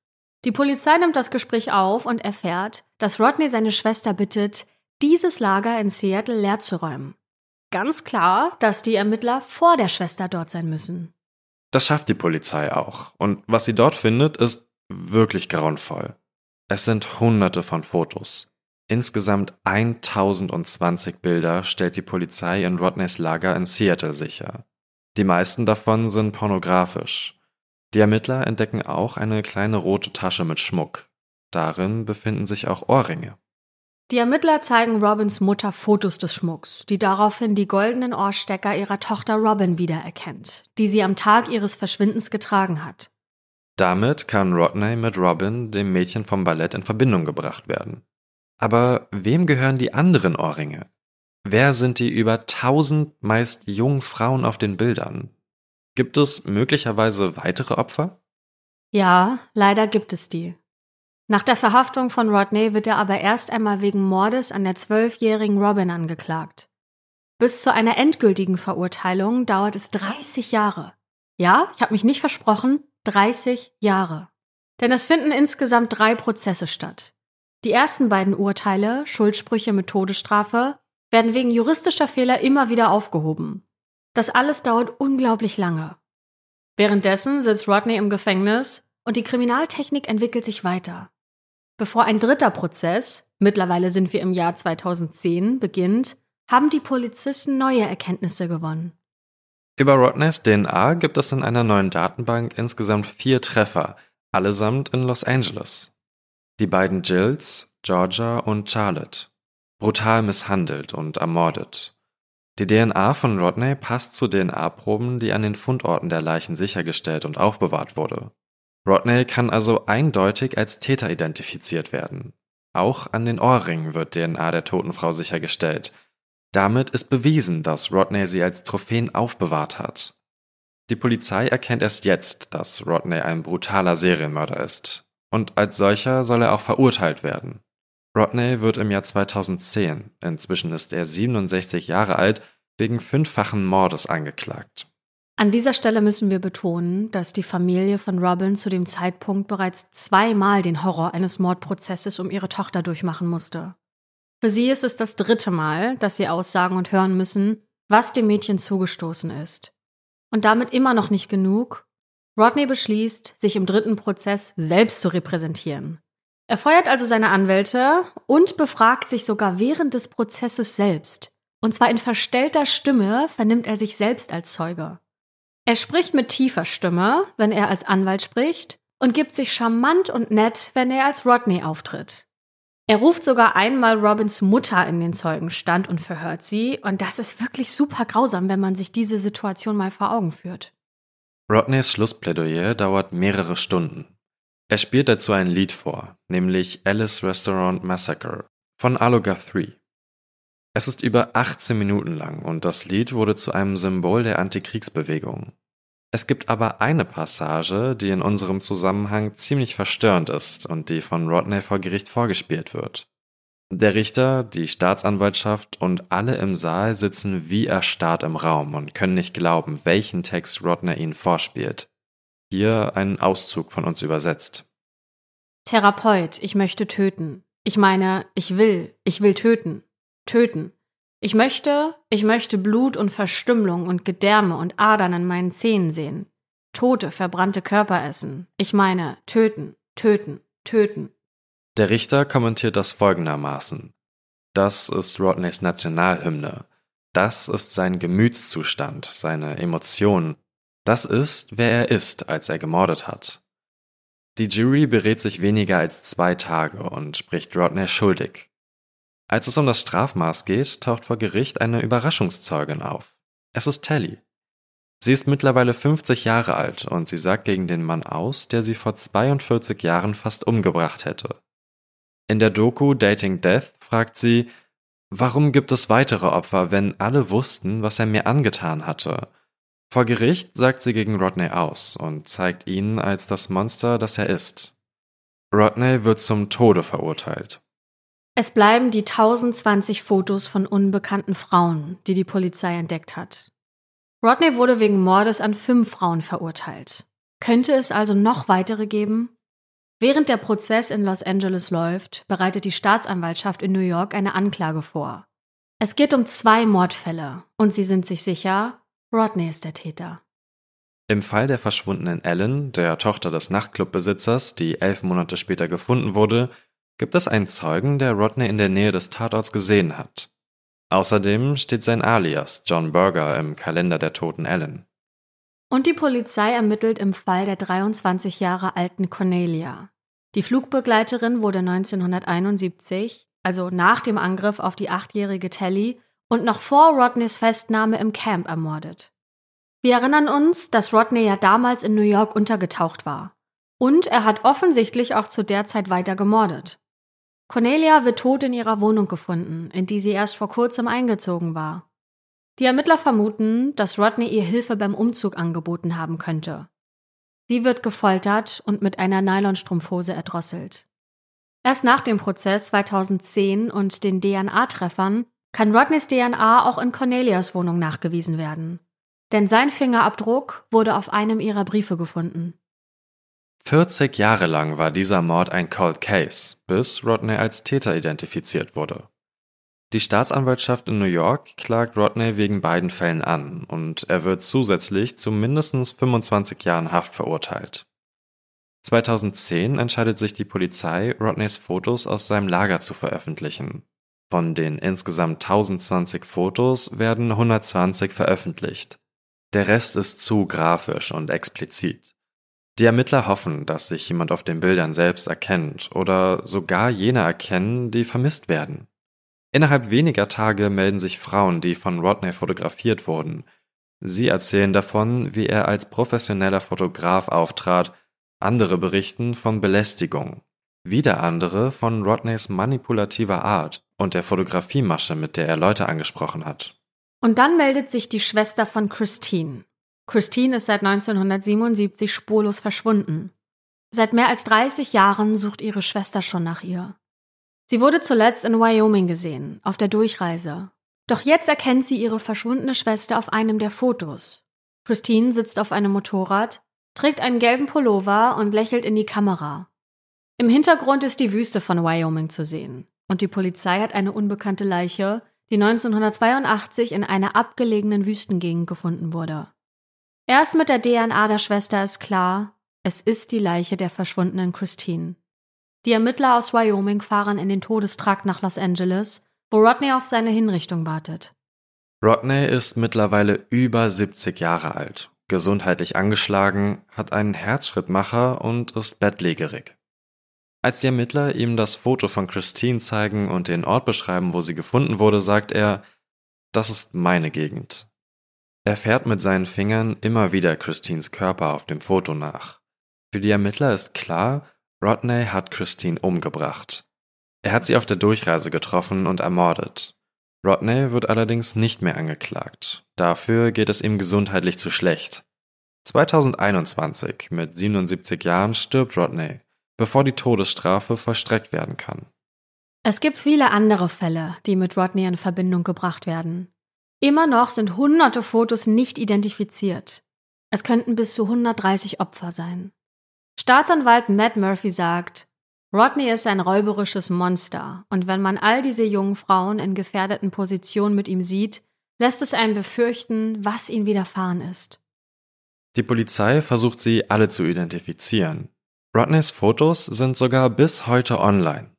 Die Polizei nimmt das Gespräch auf und erfährt, dass Rodney seine Schwester bittet, dieses Lager in Seattle leer zu räumen. Ganz klar, dass die Ermittler vor der Schwester dort sein müssen. Das schafft die Polizei auch. Und was sie dort findet, ist wirklich grauenvoll. Es sind hunderte von Fotos. Insgesamt 1020 Bilder stellt die Polizei in Rodneys Lager in Seattle sicher. Die meisten davon sind pornografisch. Die Ermittler entdecken auch eine kleine rote Tasche mit Schmuck. Darin befinden sich auch Ohrringe. Die Ermittler zeigen Robins Mutter Fotos des Schmucks, die daraufhin die goldenen Ohrstecker ihrer Tochter Robin wiedererkennt, die sie am Tag ihres Verschwindens getragen hat. Damit kann Rodney mit Robin, dem Mädchen vom Ballett, in Verbindung gebracht werden. Aber wem gehören die anderen Ohrringe? Wer sind die über tausend meist jungen Frauen auf den Bildern? Gibt es möglicherweise weitere Opfer? Ja, leider gibt es die. Nach der Verhaftung von Rodney wird er aber erst einmal wegen Mordes an der zwölfjährigen Robin angeklagt. Bis zu einer endgültigen Verurteilung dauert es 30 Jahre. Ja, ich habe mich nicht versprochen, 30 Jahre. Denn es finden insgesamt drei Prozesse statt. Die ersten beiden Urteile, Schuldsprüche mit Todesstrafe, werden wegen juristischer Fehler immer wieder aufgehoben. Das alles dauert unglaublich lange. Währenddessen sitzt Rodney im Gefängnis und die Kriminaltechnik entwickelt sich weiter. Bevor ein dritter Prozess, mittlerweile sind wir im Jahr 2010, beginnt, haben die Polizisten neue Erkenntnisse gewonnen. Über Rodneys DNA gibt es in einer neuen Datenbank insgesamt vier Treffer, allesamt in Los Angeles. Die beiden Jills, Georgia und Charlotte. Brutal misshandelt und ermordet. Die DNA von Rodney passt zu DNA-Proben, die an den Fundorten der Leichen sichergestellt und aufbewahrt wurde. Rodney kann also eindeutig als Täter identifiziert werden. Auch an den Ohrringen wird DNA der toten Frau sichergestellt. Damit ist bewiesen, dass Rodney sie als Trophäen aufbewahrt hat. Die Polizei erkennt erst jetzt, dass Rodney ein brutaler Serienmörder ist. Und als solcher soll er auch verurteilt werden. Rodney wird im Jahr 2010, inzwischen ist er 67 Jahre alt, wegen fünffachen Mordes angeklagt. An dieser Stelle müssen wir betonen, dass die Familie von Robin zu dem Zeitpunkt bereits zweimal den Horror eines Mordprozesses um ihre Tochter durchmachen musste. Für sie ist es das dritte Mal, dass sie aussagen und hören müssen, was dem Mädchen zugestoßen ist. Und damit immer noch nicht genug. Rodney beschließt, sich im dritten Prozess selbst zu repräsentieren. Er feuert also seine Anwälte und befragt sich sogar während des Prozesses selbst. Und zwar in verstellter Stimme vernimmt er sich selbst als Zeuge. Er spricht mit tiefer Stimme, wenn er als Anwalt spricht, und gibt sich charmant und nett, wenn er als Rodney auftritt. Er ruft sogar einmal Robins Mutter in den Zeugenstand und verhört sie, und das ist wirklich super grausam, wenn man sich diese Situation mal vor Augen führt. Rodneys Schlussplädoyer dauert mehrere Stunden. Er spielt dazu ein Lied vor, nämlich Alice Restaurant Massacre von Aloga 3. Es ist über 18 Minuten lang und das Lied wurde zu einem Symbol der Antikriegsbewegung. Es gibt aber eine Passage, die in unserem Zusammenhang ziemlich verstörend ist und die von Rodney vor Gericht vorgespielt wird. Der Richter, die Staatsanwaltschaft und alle im Saal sitzen wie erstarrt im Raum und können nicht glauben, welchen Text Rodney ihnen vorspielt. Hier ein Auszug von uns übersetzt. Therapeut, ich möchte töten. Ich meine, ich will, ich will töten töten. Ich möchte, ich möchte Blut und Verstümmelung und Gedärme und Adern an meinen Zähnen sehen. Tote, verbrannte Körper essen. Ich meine, töten, töten, töten. Der Richter kommentiert das folgendermaßen. Das ist Rodneys Nationalhymne. Das ist sein Gemütszustand, seine Emotionen. Das ist, wer er ist, als er gemordet hat. Die Jury berät sich weniger als zwei Tage und spricht Rodney schuldig. Als es um das Strafmaß geht, taucht vor Gericht eine Überraschungszeugin auf. Es ist Tally. Sie ist mittlerweile 50 Jahre alt und sie sagt gegen den Mann aus, der sie vor 42 Jahren fast umgebracht hätte. In der Doku Dating Death fragt sie, warum gibt es weitere Opfer, wenn alle wussten, was er mir angetan hatte? Vor Gericht sagt sie gegen Rodney aus und zeigt ihn als das Monster, das er ist. Rodney wird zum Tode verurteilt. Es bleiben die 1020 Fotos von unbekannten Frauen, die die Polizei entdeckt hat. Rodney wurde wegen Mordes an fünf Frauen verurteilt. Könnte es also noch weitere geben? Während der Prozess in Los Angeles läuft, bereitet die Staatsanwaltschaft in New York eine Anklage vor. Es geht um zwei Mordfälle und sie sind sich sicher, Rodney ist der Täter. Im Fall der verschwundenen Ellen, der Tochter des Nachtclubbesitzers, die elf Monate später gefunden wurde, gibt es einen Zeugen, der Rodney in der Nähe des Tatorts gesehen hat. Außerdem steht sein Alias John Berger im Kalender der toten Ellen. Und die Polizei ermittelt im Fall der 23 Jahre alten Cornelia. Die Flugbegleiterin wurde 1971, also nach dem Angriff auf die achtjährige Telly und noch vor Rodneys Festnahme im Camp ermordet. Wir erinnern uns, dass Rodney ja damals in New York untergetaucht war. Und er hat offensichtlich auch zu der Zeit weiter gemordet. Cornelia wird tot in ihrer Wohnung gefunden, in die sie erst vor kurzem eingezogen war. Die Ermittler vermuten, dass Rodney ihr Hilfe beim Umzug angeboten haben könnte. Sie wird gefoltert und mit einer Nylonstrumpfhose erdrosselt. Erst nach dem Prozess 2010 und den DNA-Treffern kann Rodneys DNA auch in Cornelias Wohnung nachgewiesen werden. Denn sein Fingerabdruck wurde auf einem ihrer Briefe gefunden. 40 Jahre lang war dieser Mord ein Cold Case, bis Rodney als Täter identifiziert wurde. Die Staatsanwaltschaft in New York klagt Rodney wegen beiden Fällen an und er wird zusätzlich zu mindestens 25 Jahren Haft verurteilt. 2010 entscheidet sich die Polizei, Rodneys Fotos aus seinem Lager zu veröffentlichen. Von den insgesamt 1020 Fotos werden 120 veröffentlicht. Der Rest ist zu grafisch und explizit. Die Ermittler hoffen, dass sich jemand auf den Bildern selbst erkennt oder sogar jene erkennen, die vermisst werden. Innerhalb weniger Tage melden sich Frauen, die von Rodney fotografiert wurden. Sie erzählen davon, wie er als professioneller Fotograf auftrat, andere berichten von Belästigung, wieder andere von Rodneys manipulativer Art und der Fotografiemasche, mit der er Leute angesprochen hat. Und dann meldet sich die Schwester von Christine, Christine ist seit 1977 spurlos verschwunden. Seit mehr als 30 Jahren sucht ihre Schwester schon nach ihr. Sie wurde zuletzt in Wyoming gesehen, auf der Durchreise. Doch jetzt erkennt sie ihre verschwundene Schwester auf einem der Fotos. Christine sitzt auf einem Motorrad, trägt einen gelben Pullover und lächelt in die Kamera. Im Hintergrund ist die Wüste von Wyoming zu sehen und die Polizei hat eine unbekannte Leiche, die 1982 in einer abgelegenen Wüstengegend gefunden wurde. Erst mit der DNA der Schwester ist klar, es ist die Leiche der verschwundenen Christine. Die Ermittler aus Wyoming fahren in den Todestrakt nach Los Angeles, wo Rodney auf seine Hinrichtung wartet. Rodney ist mittlerweile über 70 Jahre alt, gesundheitlich angeschlagen, hat einen Herzschrittmacher und ist bettlägerig. Als die Ermittler ihm das Foto von Christine zeigen und den Ort beschreiben, wo sie gefunden wurde, sagt er, das ist meine Gegend. Er fährt mit seinen Fingern immer wieder Christines Körper auf dem Foto nach. Für die Ermittler ist klar, Rodney hat Christine umgebracht. Er hat sie auf der Durchreise getroffen und ermordet. Rodney wird allerdings nicht mehr angeklagt. Dafür geht es ihm gesundheitlich zu schlecht. 2021, mit 77 Jahren, stirbt Rodney, bevor die Todesstrafe vollstreckt werden kann. Es gibt viele andere Fälle, die mit Rodney in Verbindung gebracht werden. Immer noch sind hunderte Fotos nicht identifiziert. Es könnten bis zu 130 Opfer sein. Staatsanwalt Matt Murphy sagt, Rodney ist ein räuberisches Monster und wenn man all diese jungen Frauen in gefährdeten Positionen mit ihm sieht, lässt es einen befürchten, was ihnen widerfahren ist. Die Polizei versucht sie alle zu identifizieren. Rodneys Fotos sind sogar bis heute online.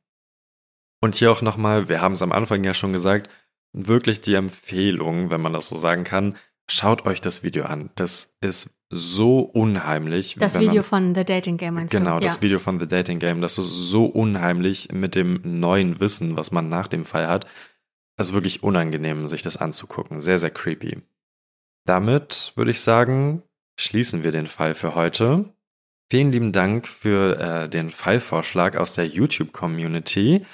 Und hier auch nochmal, wir haben es am Anfang ja schon gesagt, wirklich die Empfehlung, wenn man das so sagen kann, schaut euch das Video an. Das ist so unheimlich. Das Video man, von The Dating Game meinst Genau, du? das ja. Video von The Dating Game. Das ist so unheimlich mit dem neuen Wissen, was man nach dem Fall hat. Also wirklich unangenehm, sich das anzugucken. Sehr, sehr creepy. Damit würde ich sagen, schließen wir den Fall für heute. Vielen lieben Dank für äh, den Fallvorschlag aus der YouTube-Community.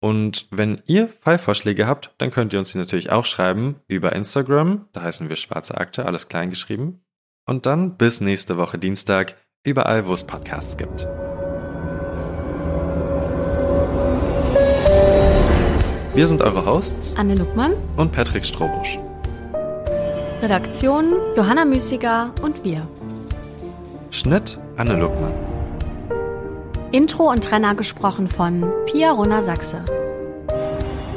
Und wenn ihr Fallvorschläge habt, dann könnt ihr uns die natürlich auch schreiben über Instagram. Da heißen wir Schwarze Akte, alles klein geschrieben. Und dann bis nächste Woche Dienstag, überall, wo es Podcasts gibt. Wir sind eure Hosts Anne Luckmann und Patrick Strobusch. Redaktion Johanna Müßiger und wir. Schnitt Anne Luckmann. Intro und Trenner gesprochen von Pia Rona Sachse.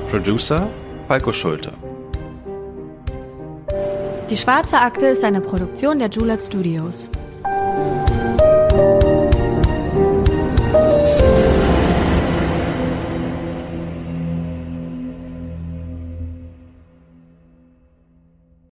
Producer Falco Schulte. Die Schwarze Akte ist eine Produktion der Julep Studios.